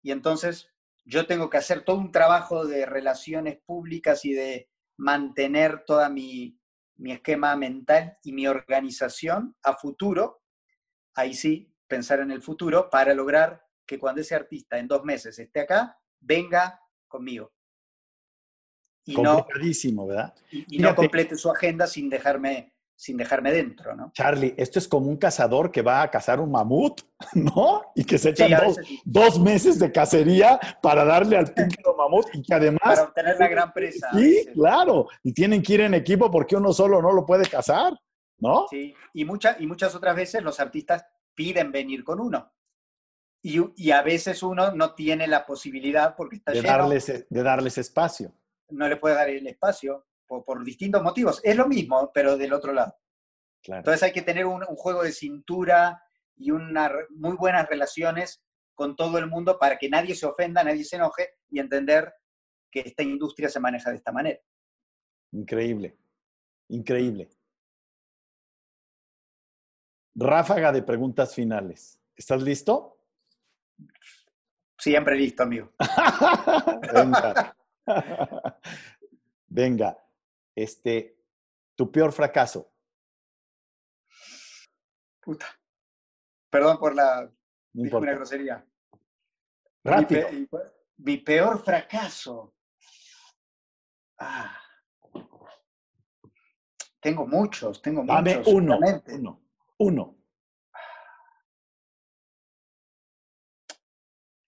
Y entonces yo tengo que hacer todo un trabajo de relaciones públicas y de mantener toda mi, mi esquema mental y mi organización a futuro, ahí sí, pensar en el futuro para lograr que cuando ese artista en dos meses esté acá, venga conmigo. Y Complicadísimo, ¿verdad? Y, no complete su agenda sin dejarme, sin dejarme dentro, ¿no? Charlie, esto es como un cazador que va a cazar un mamut, ¿no? Y que se echa dos, meses de cacería para darle al píncaro mamut y que además... Para obtener la gran presa. Sí, claro. Y tienen que ir en equipo porque uno solo no lo puede cazar, ¿no? Sí, y, muchas y muchas otras veces los artistas piden venir con uno. Y, a veces uno no tiene la posibilidad porque está de Darles, e, de darles espacio. No le puede dar el espacio por, distintos motivos. Es lo mismo, pero del otro lado. Entonces hay que tener un, juego de cintura y unas muy buenas relaciones con todo el mundo para que nadie se ofenda, nadie se enoje y entender que esta industria se maneja de esta manera. Increíble, increíble. Ráfaga de preguntas finales. ¿Estás listo? Siempre listo, amigo. Venga. Venga. Este, tu peor fracaso. Puta. Perdón por la grosería. Rápido. Mi, peor fracaso. Ah. Tengo muchos, tengo Dame Uno, uno, uno.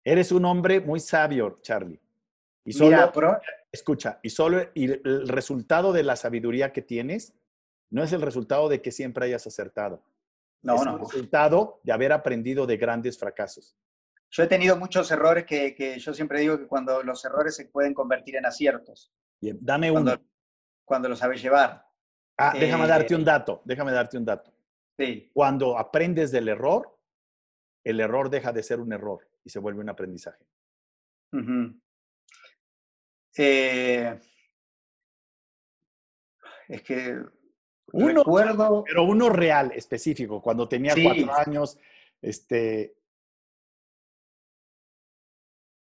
Eres un hombre muy sabio, Charlie. Y solo, escucha, y solo el resultado de la sabiduría que tienes no es el resultado de que siempre hayas acertado. No, es no. el resultado de haber aprendido de grandes fracasos. Yo he tenido muchos errores que, yo siempre digo que cuando los errores se pueden convertir en aciertos. Bien, dame cuando, uno. Cuando lo sabes llevar. Ah, déjame darte un eh, dato, déjame darte un dato. Sí. Cuando aprendes del error, el error deja de ser un error y se vuelve un aprendizaje. Eh, es que uno, recuerdo... Pero uno real, específico, cuando tenía cuatro años, este...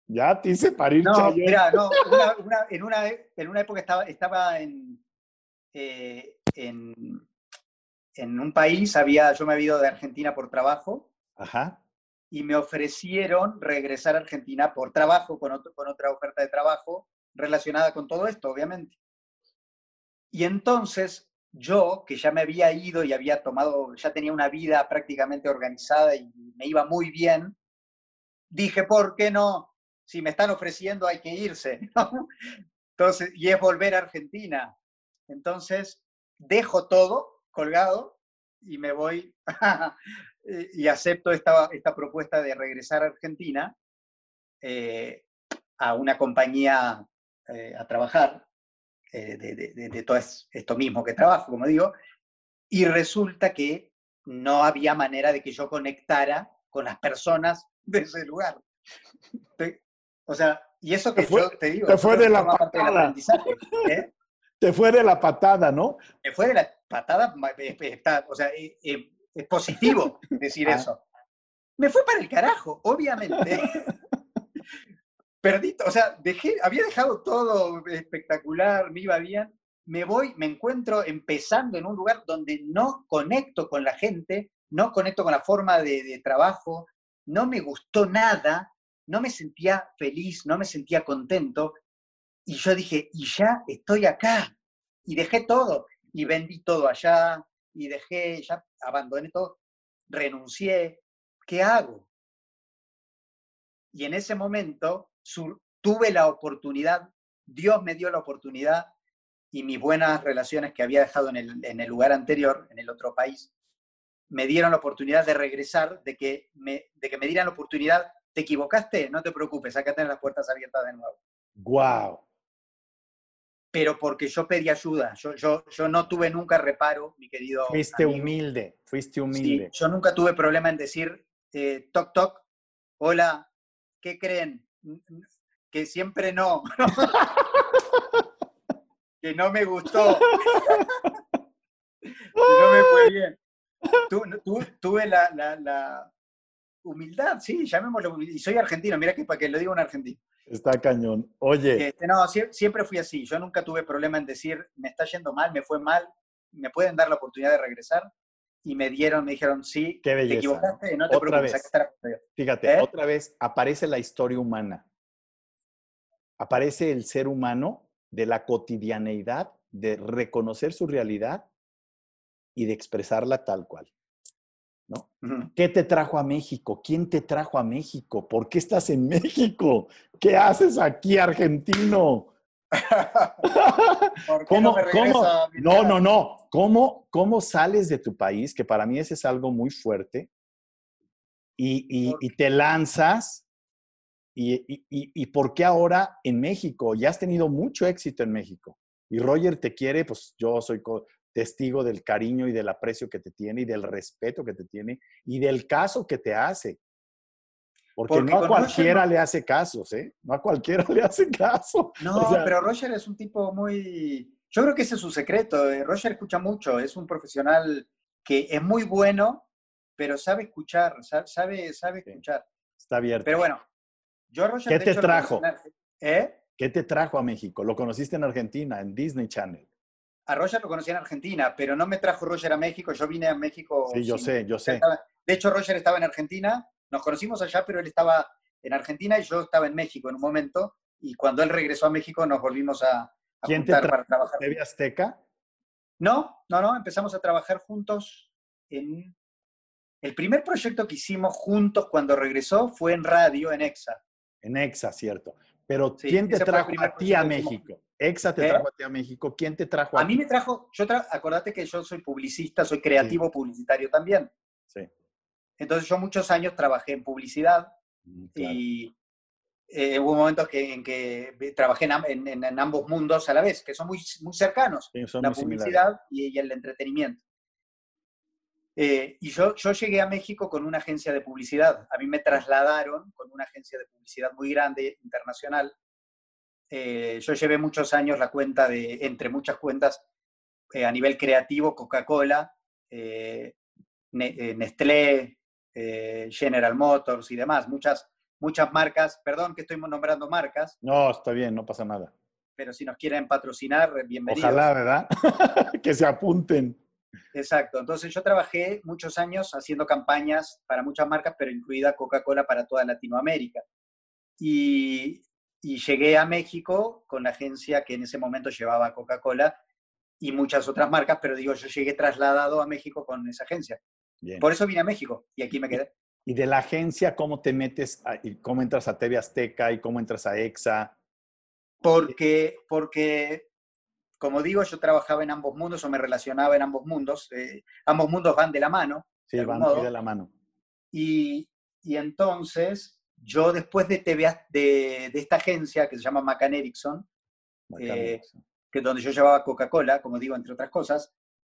Ya te hice parir. No, mira, no, en, una, en una época estaba, estaba en, eh, en, en un país, había, yo me había ido de Argentina por trabajo. Ajá y me ofrecieron regresar a Argentina por trabajo, con, con otra oferta de trabajo relacionada con todo esto, obviamente. Y entonces yo, que ya me había ido y había tomado, ya tenía una vida prácticamente organizada y me iba muy bien, dije, ¿por qué no? Si me están ofreciendo hay que irse. Entonces, y es volver a Argentina. Entonces, dejo todo colgado y me voy y acepto esta, esta propuesta de regresar a Argentina eh, a una compañía eh, a trabajar de, de, todo esto mismo que trabajo, como digo, y resulta que no había manera de que yo conectara con las personas de ese lugar. O sea, y eso que yo te digo, te fue de la patada. Te fue de la patada, ¿no? Me fue de la patada, o sea, es positivo decir ah. eso. Me fue para el carajo, obviamente. Perdí, o sea, dejé, había dejado todo espectacular, me iba bien. Me voy, me encuentro empezando en un lugar donde no conecto con la gente, no conecto con la forma de, trabajo, no me gustó nada, no me sentía feliz, no me sentía contento. Y yo dije, y ya estoy acá. Y dejé todo. Y vendí todo allá, y dejé, ya abandoné todo, renuncié, ¿qué hago? Y en ese momento tuve la oportunidad, Dios me dio la oportunidad y mis buenas relaciones que había dejado en el, en el lugar anterior, en el otro país, me dieron la oportunidad de regresar, de que me, de que me dieran la oportunidad, te equivocaste, no te preocupes, acá tenés las puertas abiertas de nuevo. Wow pero porque yo pedí ayuda. Yo, yo, yo no tuve nunca reparo, mi querido. Fuiste humilde, fuiste humilde. yo nunca tuve problema en decir, eh, toc, toc, hola, ¿qué creen? Que siempre no. que no me gustó. que no me fue bien. tuve la, la, la, humildad, sí, llamémoslo. Y soy argentino, mira que para que lo diga un argentino. Está cañón. Oye. Este, no, siempre fui así. Yo nunca tuve problema en decir, me está yendo mal, me fue mal, me pueden dar la oportunidad de regresar. Y me dieron, me dijeron, sí, Qué belleza, te equivocaste, no te otra Vez. Fíjate, ¿Eh? otra vez aparece la historia humana. aparece el ser humano de la cotidianeidad, de reconocer su realidad y de expresarla tal cual. ¿no? ¿Qué te trajo a México? ¿Quién te trajo a México? ¿Por qué estás en México? ¿Qué haces aquí, argentino? ¿Cómo, no, no, no, no. ¿Cómo, ¿Cómo sales de tu país? Que para mí ese es algo muy fuerte. Y, y, te lanzas. Y, y, por qué ahora en México? Ya has tenido mucho éxito en México. Y Roger te quiere, pues yo soy testigo del cariño y del aprecio que te tiene y del respeto que te tiene y del caso que te hace. Porque, no a cualquiera le hace casos, ¿eh? No a cualquiera le hace caso. No, pero Roger es un tipo muy... Yo creo que ese es su secreto. Eh, Roger escucha mucho, es un profesional que es muy bueno, pero sabe escuchar, sabe, sabe escuchar. Está abierto. Pero bueno, yo Roger... ¿Qué te trajo? ¿Eh? ¿Qué te trajo a México? ¿Lo conociste en Argentina, en Disney Channel? A Roger lo conocí en Argentina, pero no me trajo Roger a México. Yo vine a México. Sí, yo sé, yo sé. De hecho, Roger estaba en Argentina. Nos conocimos allá, pero él estaba en Argentina y yo estaba en México en un momento. Y cuando él regresó a México, nos volvimos a, a ¿Quién te para trabajar. ¿TV Azteca? No, no, no. Empezamos a trabajar juntos en. El primer proyecto que hicimos juntos cuando regresó fue en radio, en EXA. En EXA, cierto. Pero ¿quién te trajo a ti a México? Exa te ¿Eh? trajo a ti a México. ¿Quién te trajo a, a mí me trajo, yo acordate que yo soy publicista, soy creativo publicitario también. Sí. Entonces yo muchos años trabajé en publicidad mm, y eh, hubo momentos que, en que trabajé en, ambos mundos a la vez, que son muy, muy cercanos, la publicidad y, el entretenimiento. Eh, y yo, yo llegué a México con una agencia de publicidad. A mí me trasladaron con una agencia de publicidad muy grande, internacional, eh, yo llevé muchos años la cuenta de, entre muchas cuentas, eh, a nivel creativo, Coca-Cola, eh, General Motors y demás, muchas, muchas marcas, perdón que estoy nombrando marcas. No, está bien, no pasa nada. Pero si nos quieren patrocinar, bienvenidos. Ojalá, ¿verdad? que se apunten. Exacto, entonces yo trabajé muchos años haciendo campañas para muchas marcas, pero incluida Coca-Cola para toda Latinoamérica. Y y llegué a México con la agencia que en ese momento llevaba Coca-Cola y muchas otras marcas, pero digo, yo llegué trasladado a México con esa agencia. Por eso vine a México y aquí me quedé. ¿Y de la agencia cómo te metes, y cómo entras a TV Azteca y cómo entras a EXA? Porque, porque, como digo, yo trabajaba en ambos mundos o me relacionaba en ambos mundos. Eh, ambos mundos van de la mano. Sí, van de la mano. Y, y entonces yo después de, TV, de, de, esta agencia que se llama McCann Erickson, eh, que es donde yo llevaba Coca-Cola, como digo, entre otras cosas,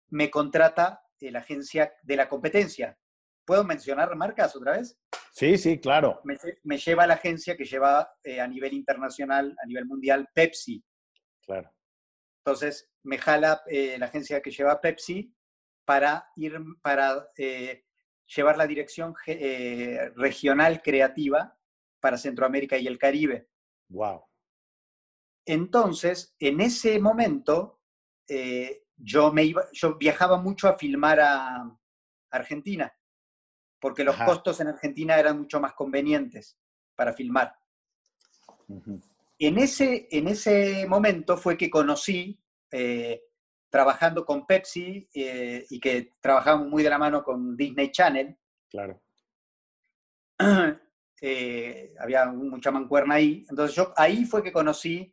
me contrata la agencia de la competencia. ¿Puedo mencionar marcas otra vez? Sí, sí, claro. Me, lleva a la agencia que lleva eh, a nivel internacional, a nivel mundial, Pepsi. Claro. Entonces, me jala eh, la agencia que lleva Pepsi para ir, para llevar la dirección regional creativa para Centroamérica y el Caribe. Wow. Entonces, en ese momento, eh, yo, me iba, yo viajaba mucho a filmar a Argentina, porque los costos en Argentina eran mucho más convenientes para filmar. en, ese, en ese momento fue que conocí, eh, trabajando con Pepsi eh, y que trabajamos muy de la mano con Disney Channel. Claro. Eh, había mucha mancuerna ahí. Entonces yo ahí fue que conocí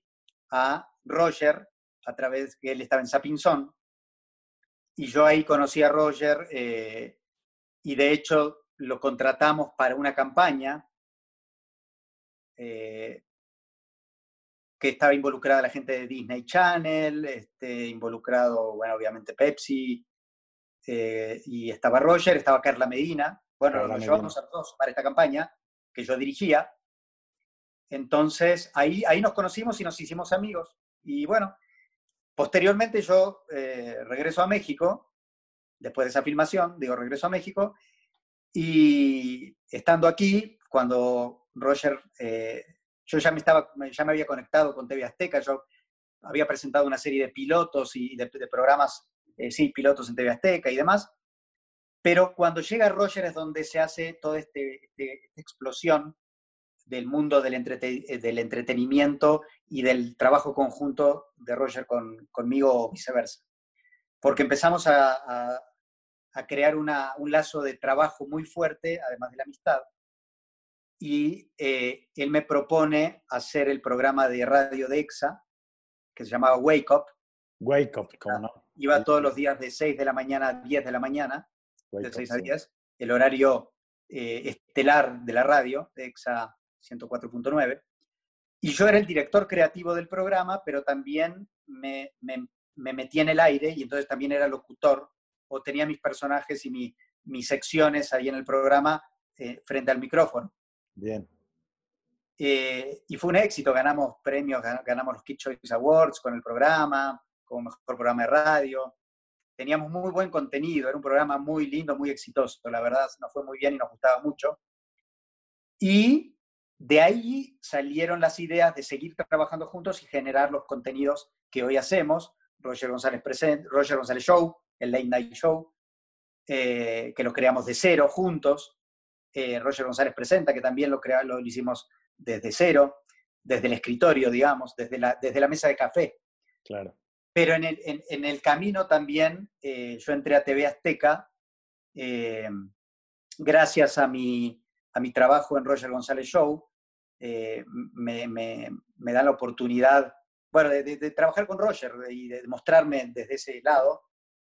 a Roger a través que él estaba en Sapinson. Y yo ahí conocí a Roger eh, y de hecho lo contratamos para una campaña eh, que estaba involucrada la gente de Disney Channel, este, involucrado, bueno, obviamente Pepsi, y estaba Roger, estaba Carla Medina. Bueno, nos llevamos a todos para esta campaña que yo dirigía. Entonces, ahí, ahí nos conocimos y nos hicimos amigos. Y bueno, posteriormente yo eh, regreso a México, después de esa filmación, digo, regreso a México, y estando aquí, cuando Roger, eh, yo ya me, estaba, ya me había conectado con TV Azteca, yo había presentado una serie de pilotos y de, programas, eh, sí, pilotos en TV Azteca y demás, pero cuando llega Roger es donde se hace toda este, este, esta explosión del mundo del, del, entretenimiento y del trabajo conjunto de Roger con, conmigo o viceversa. Porque empezamos a, a, crear una, un lazo de trabajo muy fuerte, además de la amistad. Y eh, él me propone hacer el programa de radio de EXA, que se llamaba Wake Up. Wake Up, ¿cómo no? Iba todos los días de 6 de la mañana a 10 de la mañana, de 6 a 10, el horario eh, estelar de la radio, de EXA 104.9. Y yo era el director creativo del programa, pero también me, me, me, metí en el aire y entonces también era locutor o tenía mis personajes y mis secciones ahí en el programa eh, frente al micrófono. Bien. Eh, y fue un éxito, ganamos premios, ganamos los Kid Choice Awards con el programa, como mejor programa de radio. Teníamos muy buen contenido, era un programa muy lindo, muy exitoso, la verdad nos fue muy bien y nos gustaba mucho. Y de ahí salieron las ideas de seguir trabajando juntos y generar los contenidos que hoy hacemos. Roger González, Present, Roger González Show, el Late Night Show, eh, que lo creamos de cero juntos. Eh, Roger González Presenta, que también lo, crea, lo hicimos desde cero, desde el escritorio, digamos, desde la, desde la mesa de café. Claro. Pero en el, en, el camino también eh, yo entré a TV Azteca gracias a mi, a mi trabajo en Roger González Show. Eh, me, dan la oportunidad, bueno, de, trabajar con Roger y de mostrarme desde ese lado,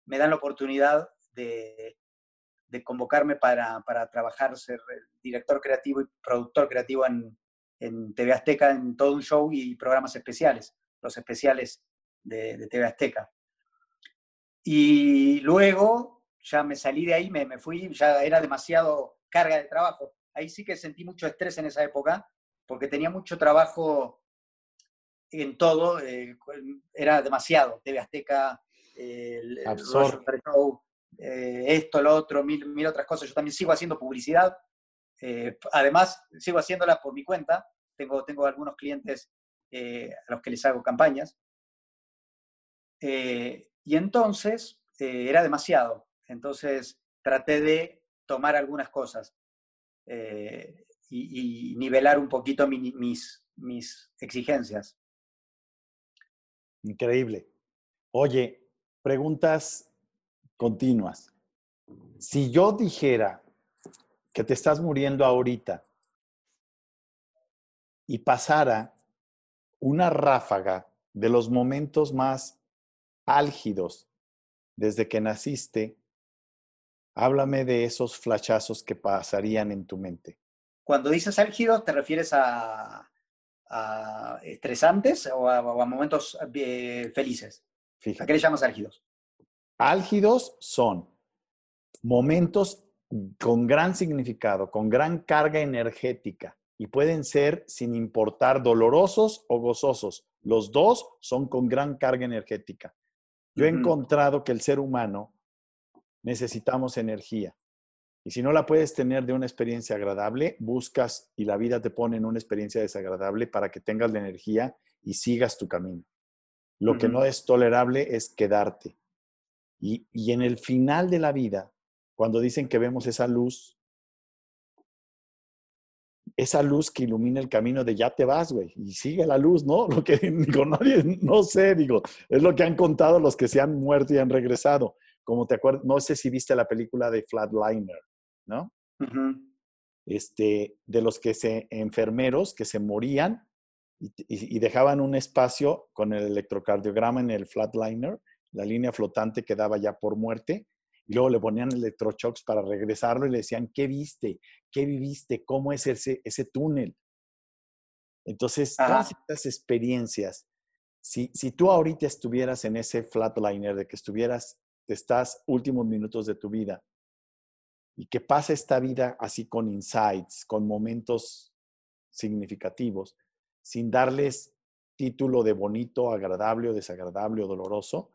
me dan la oportunidad de, de convocarme para, para, trabajar, ser director creativo y productor creativo en, en TV Azteca en todo un show y programas especiales, los especiales de, TV Azteca. Y luego ya me salí de ahí, me, me, fui, ya era demasiado carga de trabajo. Ahí sí que sentí mucho estrés en esa época, porque tenía mucho trabajo en todo, eh, era demasiado. TV Azteca, el, show, eh, esto, lo otro, mil, mil otras cosas. Yo también sigo haciendo publicidad. Eh, además, sigo haciéndola por mi cuenta. Tengo, tengo algunos clientes a los que les hago campañas. Eh, y entonces eh, era demasiado. Entonces traté de tomar algunas cosas eh, y, nivelar un poquito mis, mis exigencias. Increíble. Oye, preguntas continuas. Si yo dijera que te estás muriendo ahorita y pasara una ráfaga de los momentos más álgidos desde que naciste, háblame de esos flachazos que pasarían en tu mente. Cuando dices álgidos, ¿te refieres a, estresantes o a, momentos eh, felices? ¿A qué le llamas álgidos? Álgidos son momentos con gran significado, con gran carga energética y pueden ser sin importar dolorosos o gozosos. Los dos son con gran carga energética. Yo he encontrado que el ser humano necesitamos energía. Y si no la puedes tener de una experiencia agradable, buscas y la vida te pone en una experiencia desagradable para que tengas la energía y sigas tu camino. Lo que no es tolerable es quedarte. Y, y en el final de la vida, cuando dicen que vemos esa luz, esa luz que ilumina el camino de ya te vas, güey, y sigue la luz, ¿no? Lo que digo, nadie, no sé, digo, es lo que han contado los que se han muerto y han regresado. Como te acuerdas, no sé si viste la película de Flatliner, ¿no? Este, de los que se, enfermeros que se morían y, y, dejaban un espacio con el electrocardiograma en el Flatliner, la línea flotante quedaba ya por muerte, y luego le ponían electroshocks para regresarlo y le decían, ¿qué viste? ¿Qué viviste? ¿Cómo es ese, ese túnel? Entonces, todas estas experiencias, si, si tú ahorita estuvieras en ese flatliner, de que estuvieras, estás últimos minutos de tu vida, y que pasa esta vida así con insights, con momentos significativos, sin darles título de bonito, agradable o desagradable o doloroso,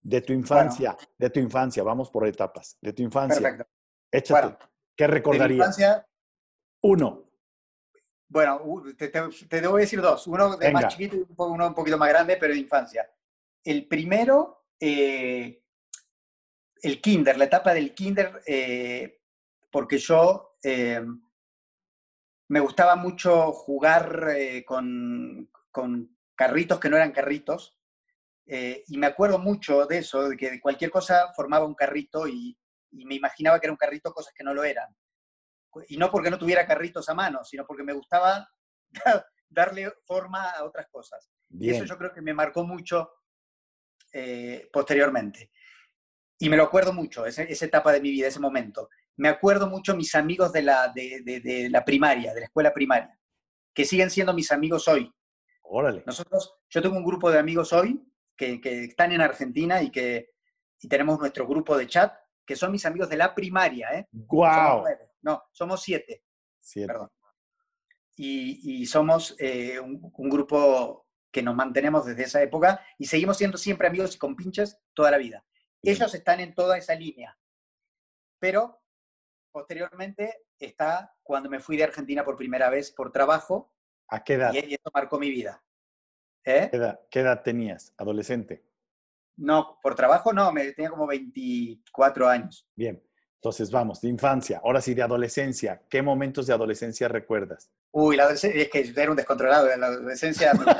de tu infancia, de tu infancia, vamos por etapas, de tu infancia. Perfecto. Échate. ¿Qué recordarías? infancia, Uno. Bueno, te, te, a decir dos. Uno de más chiquito y uno un poquito más grande, pero de infancia. El primero, eh, el kinder, la etapa del kinder, eh, porque yo, eh, me gustaba mucho jugar eh, con, con, carritos que no eran carritos. Y me acuerdo mucho de eso, de que cualquier cosa formaba un carrito y, y, me imaginaba que era un carrito cosas que no lo eran. Y no porque no tuviera carritos a mano, sino porque me gustaba darle forma a otras cosas. Y eso yo creo que me marcó mucho posteriormente. Y me lo acuerdo mucho, esa, esa, etapa de mi vida, ese momento. Me acuerdo mucho mis amigos de la, de, de, de la primaria, de la escuela primaria, que siguen siendo mis amigos hoy. Órale. Nosotros, yo tengo un grupo de amigos hoy que, que están en Argentina y que y tenemos nuestro grupo de chat, que son mis amigos de la primaria. ¿eh? ¡Guau! No, somos siete. Siete. Perdón. Y, y somos eh, un, un, grupo que nos mantenemos desde esa época y seguimos siendo siempre amigos y compinches toda la vida. Ellos están en toda esa línea. Pero posteriormente está cuando me fui de Argentina por primera vez por trabajo. ¿A qué edad? Y eso marcó mi vida. ¿Eh? ¿Qué, edad, ¿Qué edad tenías? ¿Adolescente? No, por trabajo no, me tenía como 24 años. Bien, entonces vamos, de infancia, ahora sí de adolescencia. ¿Qué momentos de adolescencia recuerdas? Uy, la adolescencia, es que era un descontrolado en la adolescencia. mucho.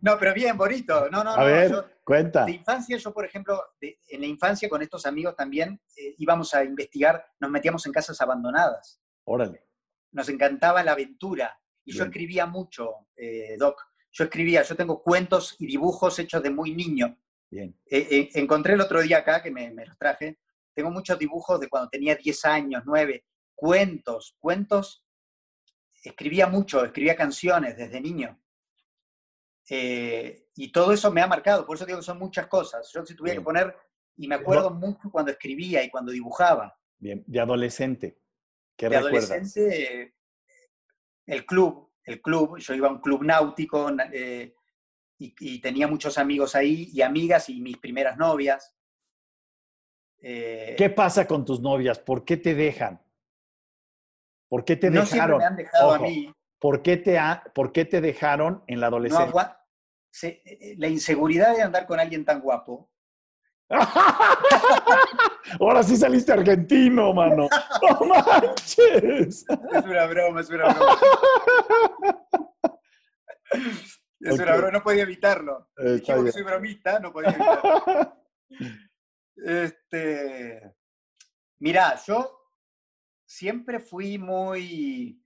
No, pero bien, bonito. No, no, A no, ver, yo, cuenta. De infancia, yo, por ejemplo, de, en la infancia con estos amigos también eh, íbamos a investigar, nos metíamos en casas abandonadas. Órale. Nos encantaba la aventura. Y Bien. yo escribía mucho, eh, Doc. Yo escribía, yo tengo cuentos y dibujos hechos de muy niño. Bien. Eh, eh, encontré el otro día acá, que me, me, los traje, tengo muchos dibujos de cuando tenía 10 años, 9, cuentos, cuentos. Escribía mucho, escribía canciones desde niño. Eh, y todo eso me ha marcado, por eso digo que son muchas cosas. Yo si tuviera Bien. que poner, y me acuerdo mucho cuando escribía y cuando dibujaba. Bien, de adolescente, ¿qué de recuerdas? adolescente, el club, el club, yo iba a un club náutico eh, y, y, tenía muchos amigos ahí y amigas y mis primeras novias. Eh, ¿Qué pasa con tus novias? ¿Por qué te dejan? ¿Por qué te no dejaron? me han dejado Ojo, a mí. ¿por qué, te ha, ¿Por qué te dejaron en la adolescencia? se- eh, la inseguridad de andar con alguien tan guapo. Ahora sí saliste argentino, mano. ¡No manches! Es una broma, es una broma. Es una broma, no podía evitarlo. Dijimos que soy bromista, no podía evitarlo. Este, mirá, yo siempre fui muy...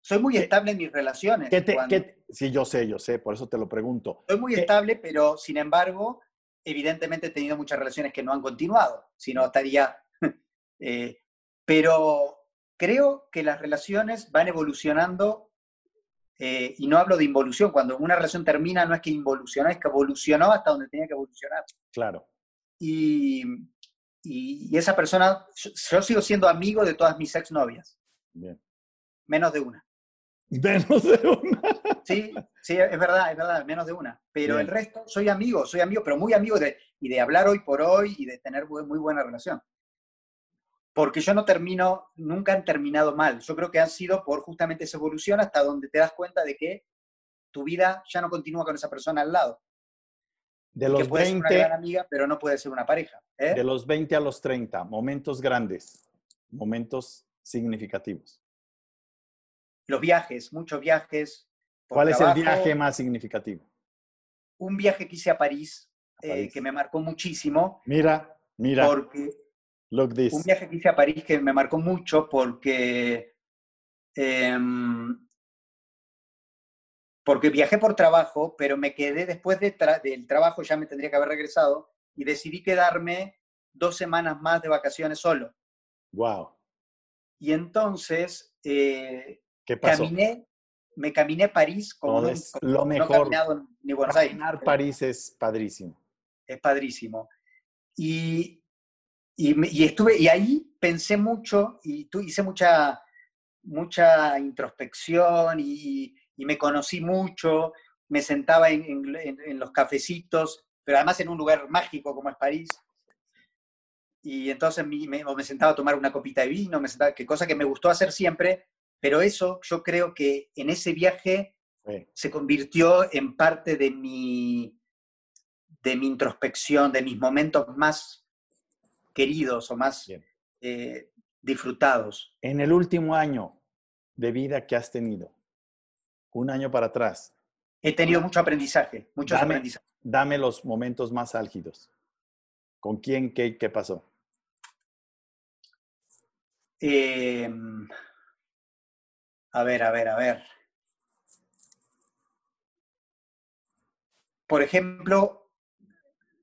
Soy muy ¿Qué- estable en mis relaciones. ¿Qué te, cuando- qué- sí, yo sé, yo sé, por eso te lo pregunto. Soy muy qué- estable, pero sin embargo, evidentemente he tenido muchas relaciones que no han continuado, si no estaría... eh, pero creo que las relaciones van evolucionando eh, y no hablo de involución. Cuando una relación termina no es que involucionó, es que evolucionó hasta donde tenía que evolucionar. Claro. Y, y- y esa persona, yo, yo sigo siendo amigo de todas mis exnovias, Bien. menos de una. Menos de una. Sí, sí, es verdad, es verdad, menos de una. Pero Bien. el resto, soy amigo, soy amigo, pero muy amigo de, y de hablar hoy por hoy y de tener muy, muy buena relación. Porque yo no termino, nunca han terminado mal. Yo creo que han sido por justamente esa evolución hasta donde te das cuenta de que tu vida ya no continúa con esa persona al lado. De Y que los, puede ser una 20, gran amiga, pero no puede ser una pareja. ¿eh? de los 20 a los 30, momentos grandes, momentos significativos. Los viajes, muchos viajes. ¿Cuál es el trabajo. viaje más significativo? Un viaje que hice a París, A eh, París. que me marcó muchísimo, Mira, mira, porque look this. un viaje que hice a París que me marcó mucho porque, em, porque viajé por trabajo, pero me quedé después de tra- del trabajo, ya me tendría que haber regresado, y decidí quedarme dos semanas más de vacaciones solo. Wow. Y entonces eh, ¿Qué pasó? caminé, me caminé París como, No, es como lo no he mejor. caminado ni Buenos Aires. Caminar París es padrísimo. es padrísimo. Y, y, y estuve, y ahí pensé mucho y tu, hice mucha, mucha introspección y, y me conocí mucho, me sentaba en, en- en- los cafecitos, pero además en un lugar mágico como es París. Y entonces me, o me sentaba a tomar una copita de vino, me sentaba, que cosa que me gustó hacer siempre, pero eso yo creo que en ese viaje Sí. se convirtió en parte de mi, de mi introspección, de mis momentos más queridos o más eh, disfrutados. En el último año, de vida que has tenido? Un año para atrás. He tenido mucho aprendizaje, muchos Dame, aprendizajes. dame los momentos más álgidos. ¿Con quién, qué, qué pasó? Eh, a ver, a ver, a ver. Por ejemplo,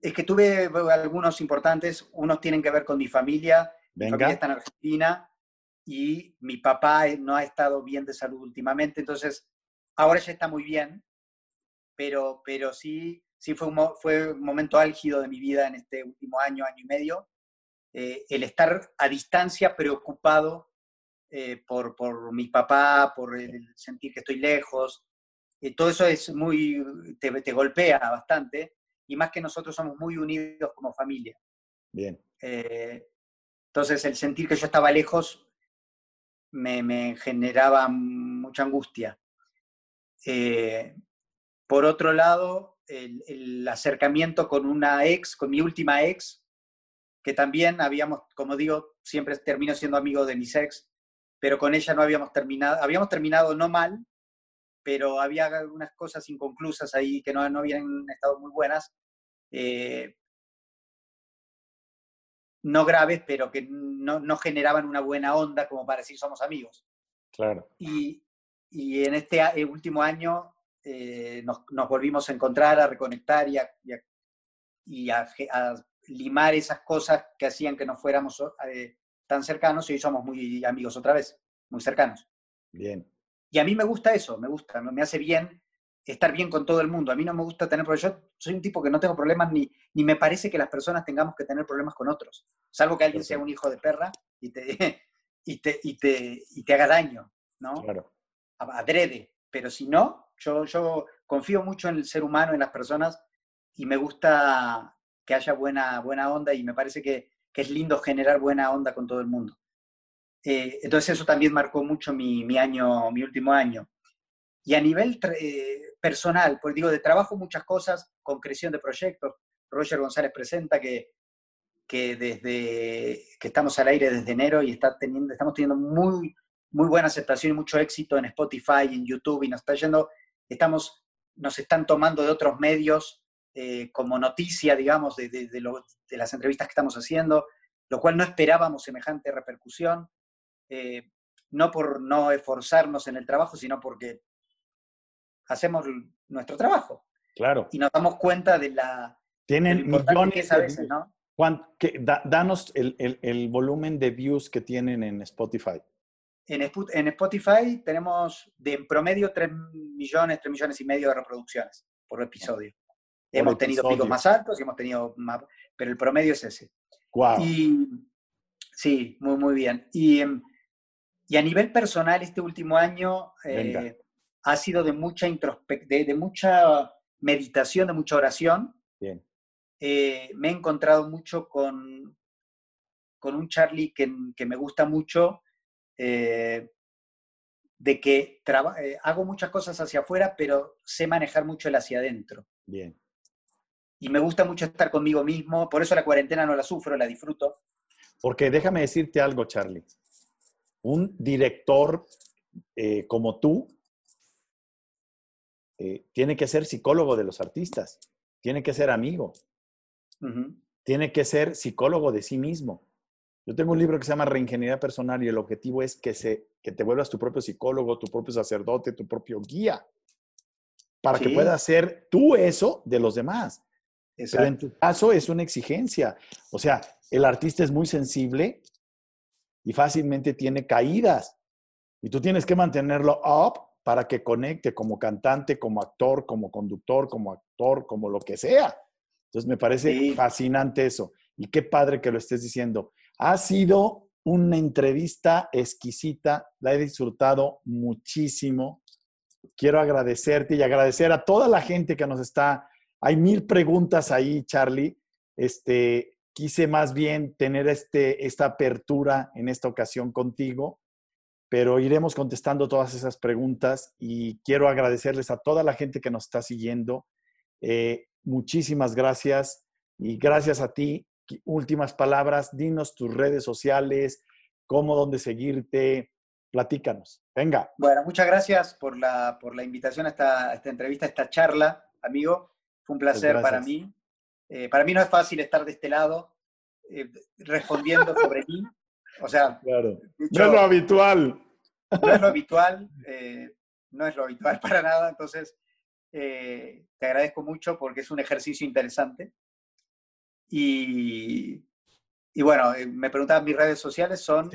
es que tuve algunos importantes, unos tienen que ver con mi familia, mi familia Venga, está en Argentina y mi papá eh, no ha estado bien de salud últimamente, entonces ahora ya está muy bien, pero, pero sí, sí fue un, fue un momento álgido de mi vida en este último año, año y medio, eh, el estar a distancia preocupado eh, por, por mi papá, por el sentir que estoy lejos, eh, todo eso es muy, te, te golpea bastante, y más que nosotros somos muy unidos como familia. bien. Eh, entonces, el sentir que yo estaba lejos me, me generaba mucha angustia. Eh, por otro lado, el, el acercamiento con una ex, con mi última ex, que también habíamos, como digo, siempre termino siendo amigo de mis ex, pero con ella no habíamos terminado, habíamos terminado no mal, pero había algunas cosas inconclusas ahí que no, no habían estado muy buenas. Eh, no graves, pero que no, no generaban una buena onda como para decir somos amigos. Claro. Y, y en este eh, último año eh, nos, nos volvimos a encontrar, a reconectar y a, y a- y a a limar esas cosas que hacían que no fuéramos eh, tan cercanos y hoy somos muy amigos otra vez, muy cercanos. Bien. Y a mí me gusta eso, me gusta, me me hace bien estar bien con todo el mundo. A mí no me gusta tener problemas. Yo soy un tipo que no tengo problemas ni, ni me parece que las personas tengamos que tener problemas con otros. Salvo que alguien sea un hijo de perra y te, y te, y te, y te haga daño, ¿no? Claro. Adrede. Pero si no, yo, yo confío mucho en el ser humano, en las personas, y me gusta que haya buena, buena onda y me parece que, que es lindo generar buena onda con todo el mundo. Eh, entonces eso también marcó mucho mi, mi año, mi último año. Y a nivel eh, personal, pues digo, de trabajo muchas cosas, concreción de proyectos. Roger González presenta que, que desde que estamos al aire desde enero y está teniendo, estamos teniendo muy, muy buena aceptación y mucho éxito en Spotify, en YouTube, y nos está yendo, estamos, nos están tomando de otros medios eh, como noticia, digamos, de, de- de lo- de las entrevistas que estamos haciendo, lo cual no esperábamos semejante repercusión, eh, no por no esforzarnos en el trabajo, sino porque hacemos nuestro trabajo Claro. y nos damos cuenta de la Tienen que millones es a de veces, views. ¿no? ¿Cuán- qué- da- danos el, el- el volumen de views que tienen en Spotify. En, Spotify tenemos de en promedio 3 millones, 3 millones y medio de reproducciones por episodio. hemos tenido picos más altos y hemos tenido más, pero el promedio es ese. Wow. Y sí, muy, muy bien. Y, em, y a nivel personal, este último año eh, ha sido de mucha de, de mucha meditación, de mucha oración. Bien. Eh, me he encontrado mucho con, con un Charlie que, que me gusta mucho, eh, de que eh, hago muchas cosas hacia afuera, pero sé manejar mucho el hacia adentro. Bien. Y me gusta mucho estar conmigo mismo, por eso la cuarentena no la sufro, la disfruto. Porque déjame decirte algo, Charlie. Un director eh, como tú eh, tiene que ser psicólogo de los artistas, tiene que ser amigo, tiene que ser psicólogo de sí mismo. Yo tengo un libro que se llama Reingeniería Personal y el objetivo es que, se, que te vuelvas tu propio psicólogo, tu propio sacerdote, tu propio guía, para que Sí. puedas ser tú eso de los demás. Pero en Exacto. tu caso es una exigencia. O sea, el artista es muy sensible y fácilmente tiene caídas. Y tú tienes que mantenerlo up para que conecte como cantante, como actor, como conductor, como actor, como lo que sea. Entonces me parece Sí. fascinante eso. Y qué padre que lo estés diciendo. Ha sido una entrevista exquisita, la he disfrutado muchísimo. Quiero agradecerte y agradecer a toda la gente que nos está hay mil preguntas ahí, Charlie. Este, quise más bien tener este, esta apertura en esta ocasión contigo, pero iremos contestando todas esas preguntas y quiero agradecerles a toda la gente que nos está siguiendo. Eh, muchísimas gracias y gracias a ti. Últimas palabras, dinos tus redes sociales, cómo, dónde seguirte, Platícanos. Venga. Bueno, muchas gracias por la, por la invitación a esta, esta entrevista, a esta charla, amigo. Fue un placer para mí. Eh, para mí no es fácil estar de este lado eh, respondiendo sobre mí. O sea, claro. no es lo habitual. No es lo habitual, eh, no es lo habitual para nada. Entonces, te agradezco mucho porque es un ejercicio interesante. Y, y bueno, me preguntaban mis redes sociales, son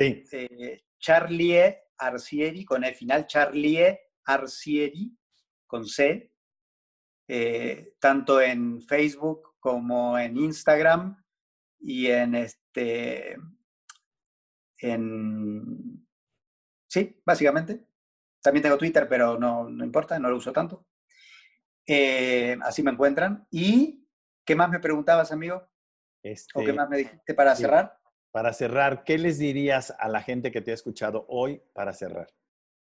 Charlie Arcieri, con el final Charlie Arcieri, con C, eh, tanto en Facebook como en Instagram y en este, en, sí, básicamente. También tengo Twitter, pero no, no importa, no lo uso tanto. Eh, así me encuentran. ¿Y qué más me preguntabas, amigo? ¿O qué este, más me dijiste para cerrar? para cerrar, ¿qué les dirías a la gente que te ha escuchado hoy para cerrar?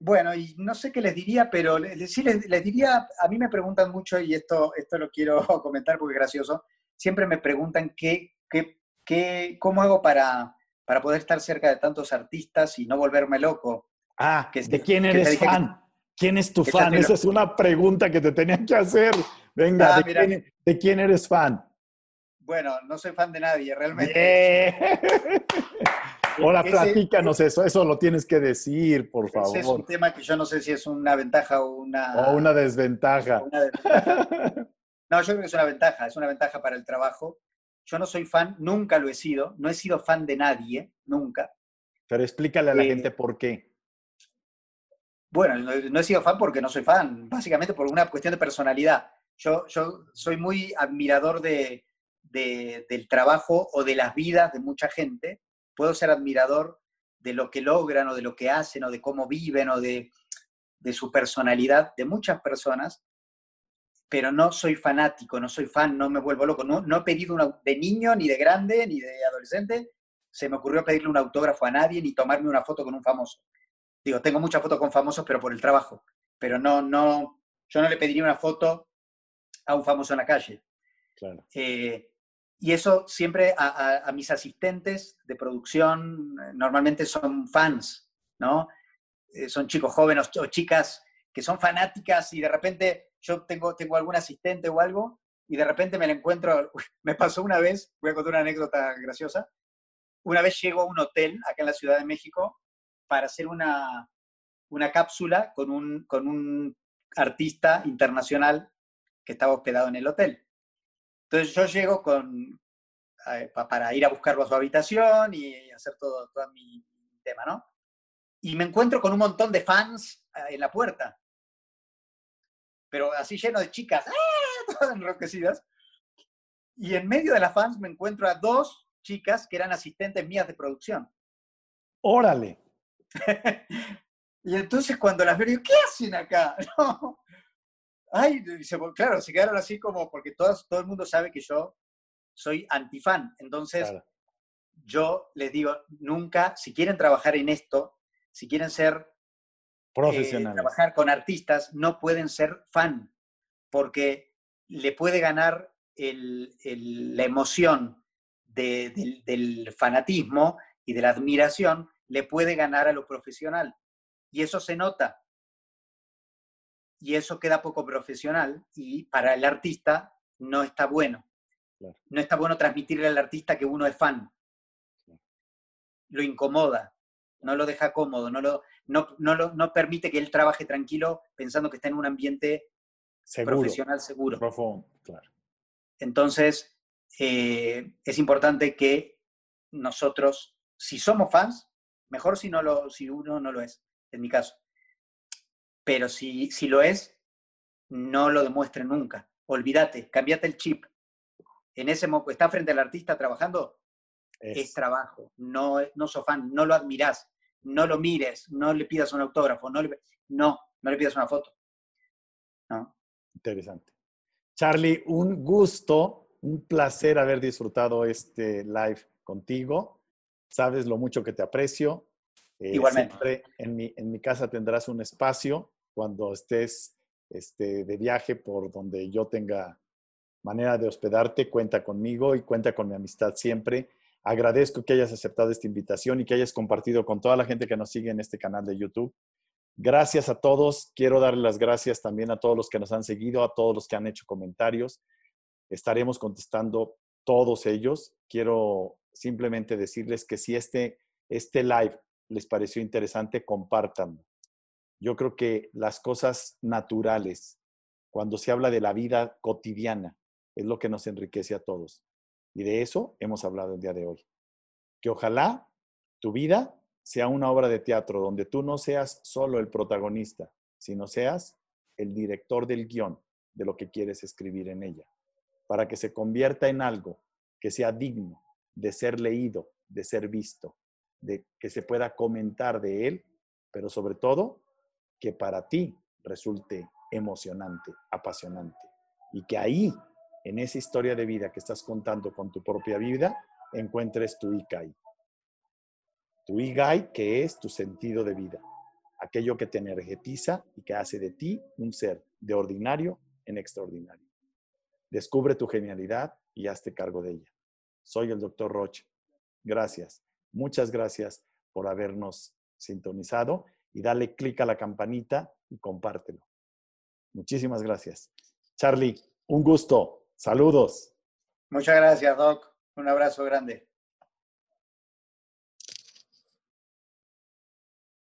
Bueno, y no sé qué les diría, pero sí les, diría, a mí me preguntan mucho, y esto, esto lo quiero comentar porque es gracioso, siempre me preguntan qué, qué, qué, cómo hago para, para poder estar cerca de tantos artistas y no volverme loco. Ah, ¿de quién eres fan? ¿Quién es tu fan? Esa es una pregunta que te tenían que hacer. Venga, ah, ¿de quién eres fan? Bueno, no soy fan de nadie, realmente. Hola, platícanos eso, eso lo tienes que decir, por favor. Ese es un tema que yo no sé si es una ventaja o una... O una desventaja. No, yo creo que es una ventaja, es una ventaja para el trabajo. Yo no soy fan, nunca lo he sido, no he sido fan de nadie, nunca. Pero explícale a la eh, gente por qué. Bueno, no, he sido fan porque no soy fan, básicamente por una cuestión de personalidad. Yo, yo soy muy admirador de, del trabajo o de las vidas de mucha gente, puedo ser admirador de lo que logran o de lo que hacen o de cómo viven o de, su personalidad de muchas personas, pero no soy fanático, no soy fan, no me vuelvo loco. No, no he pedido una, de niño, ni de grande, ni de adolescente, se me ocurrió pedirle un autógrafo a nadie ni tomarme una foto con un famoso. Digo, tengo muchas fotos con famosos, pero por el trabajo. Pero no, no, yo no le pediría una foto a un famoso en la calle. Claro. Eh, y eso siempre a, mis asistentes de producción eh, normalmente son fans, ¿no? Eh, son chicos jóvenes o chicas que son fanáticas y de repente yo tengo, tengo algún asistente o algo y de repente me lo encuentro, me pasó una vez, voy a contar una anécdota graciosa, una vez llego a un hotel acá en la Ciudad de México para hacer una, una cápsula con un, con un artista internacional que estaba hospedado en el hotel. Entonces yo llego con, eh, para ir a buscarlo a su habitación y hacer todo, todo mi tema, ¿no? Y me encuentro con un montón de fans eh, en la puerta. Pero así lleno de chicas, ¡ah! todas enroquecidas. Y en medio de las fans me encuentro a dos chicas que eran asistentes mías de producción. Órale. y entonces cuando las veo, digo, ¿qué hacen acá? No. Ay, claro, se quedaron así como, porque todo el mundo sabe que yo soy antifan. Entonces, yo les digo, nunca, si quieren trabajar en esto, si quieren ser eh, profesionales, trabajar con artistas, no pueden ser fan, porque le puede ganar la emoción del fanatismo y de la admiración, le puede ganar a lo profesional. Y eso se nota y eso queda poco profesional y para el artista no está bueno. No está bueno transmitirle al artista que uno es fan. Lo incomoda, no lo deja cómodo, no, lo, no, no, no permite que él trabaje tranquilo pensando que está en un ambiente profesional seguro. claro. Entonces, eh, es importante que nosotros, si somos fans, mejor si, no lo, si uno no lo es, en mi caso pero si, si lo es, no lo demuestre nunca. Olvídate, cambiate el chip. En ese momento, está frente al artista trabajando, es, trabajo, no, no sos fan, no lo admirás, no lo mires, no le pidas un autógrafo, no le, no, no le pidas una foto. ¿No? Interesante. Charlie, un gusto, un placer haber disfrutado este live contigo. Sabes lo mucho que te aprecio. Eh, Igualmente. Siempre en mi, en mi casa tendrás un espacio cuando estés este, de viaje por donde yo tenga manera de hospedarte, cuenta conmigo y cuenta con mi amistad siempre. Agradezco que hayas aceptado esta invitación y que hayas compartido con toda la gente que nos sigue en este canal de YouTube. Gracias a todos. Quiero darle las gracias también a todos los que nos han seguido, a todos los que han hecho comentarios. Estaremos contestando todos ellos. Quiero simplemente decirles que si este, este live les pareció interesante, compártanlo. Yo creo que las cosas naturales, cuando se habla de la vida cotidiana, es lo que nos enriquece a todos. Y de eso hemos hablado el día de hoy. Que ojalá tu vida sea una obra de teatro donde tú no seas solo el protagonista, sino seas el director del guion de lo que quieres escribir en ella, para que se convierta en algo que sea digno de ser leído, de ser visto, de que se pueda comentar de él, pero sobre todo que para ti resulte emocionante, apasionante, y que ahí en esa historia de vida que estás contando con tu propia vida, encuentres tu Ikai. Tu Ikai, que es tu sentido de vida, aquello que te energetiza y que hace de ti un ser de ordinario en extraordinario. Descubre tu genialidad y hazte cargo de ella. Soy el doctor Roche. Gracias. Muchas gracias por habernos sintonizado y dale clic a la campanita y compártelo. Muchísimas gracias. Charlie, un gusto. Saludos. Muchas gracias, Doc. Un abrazo grande.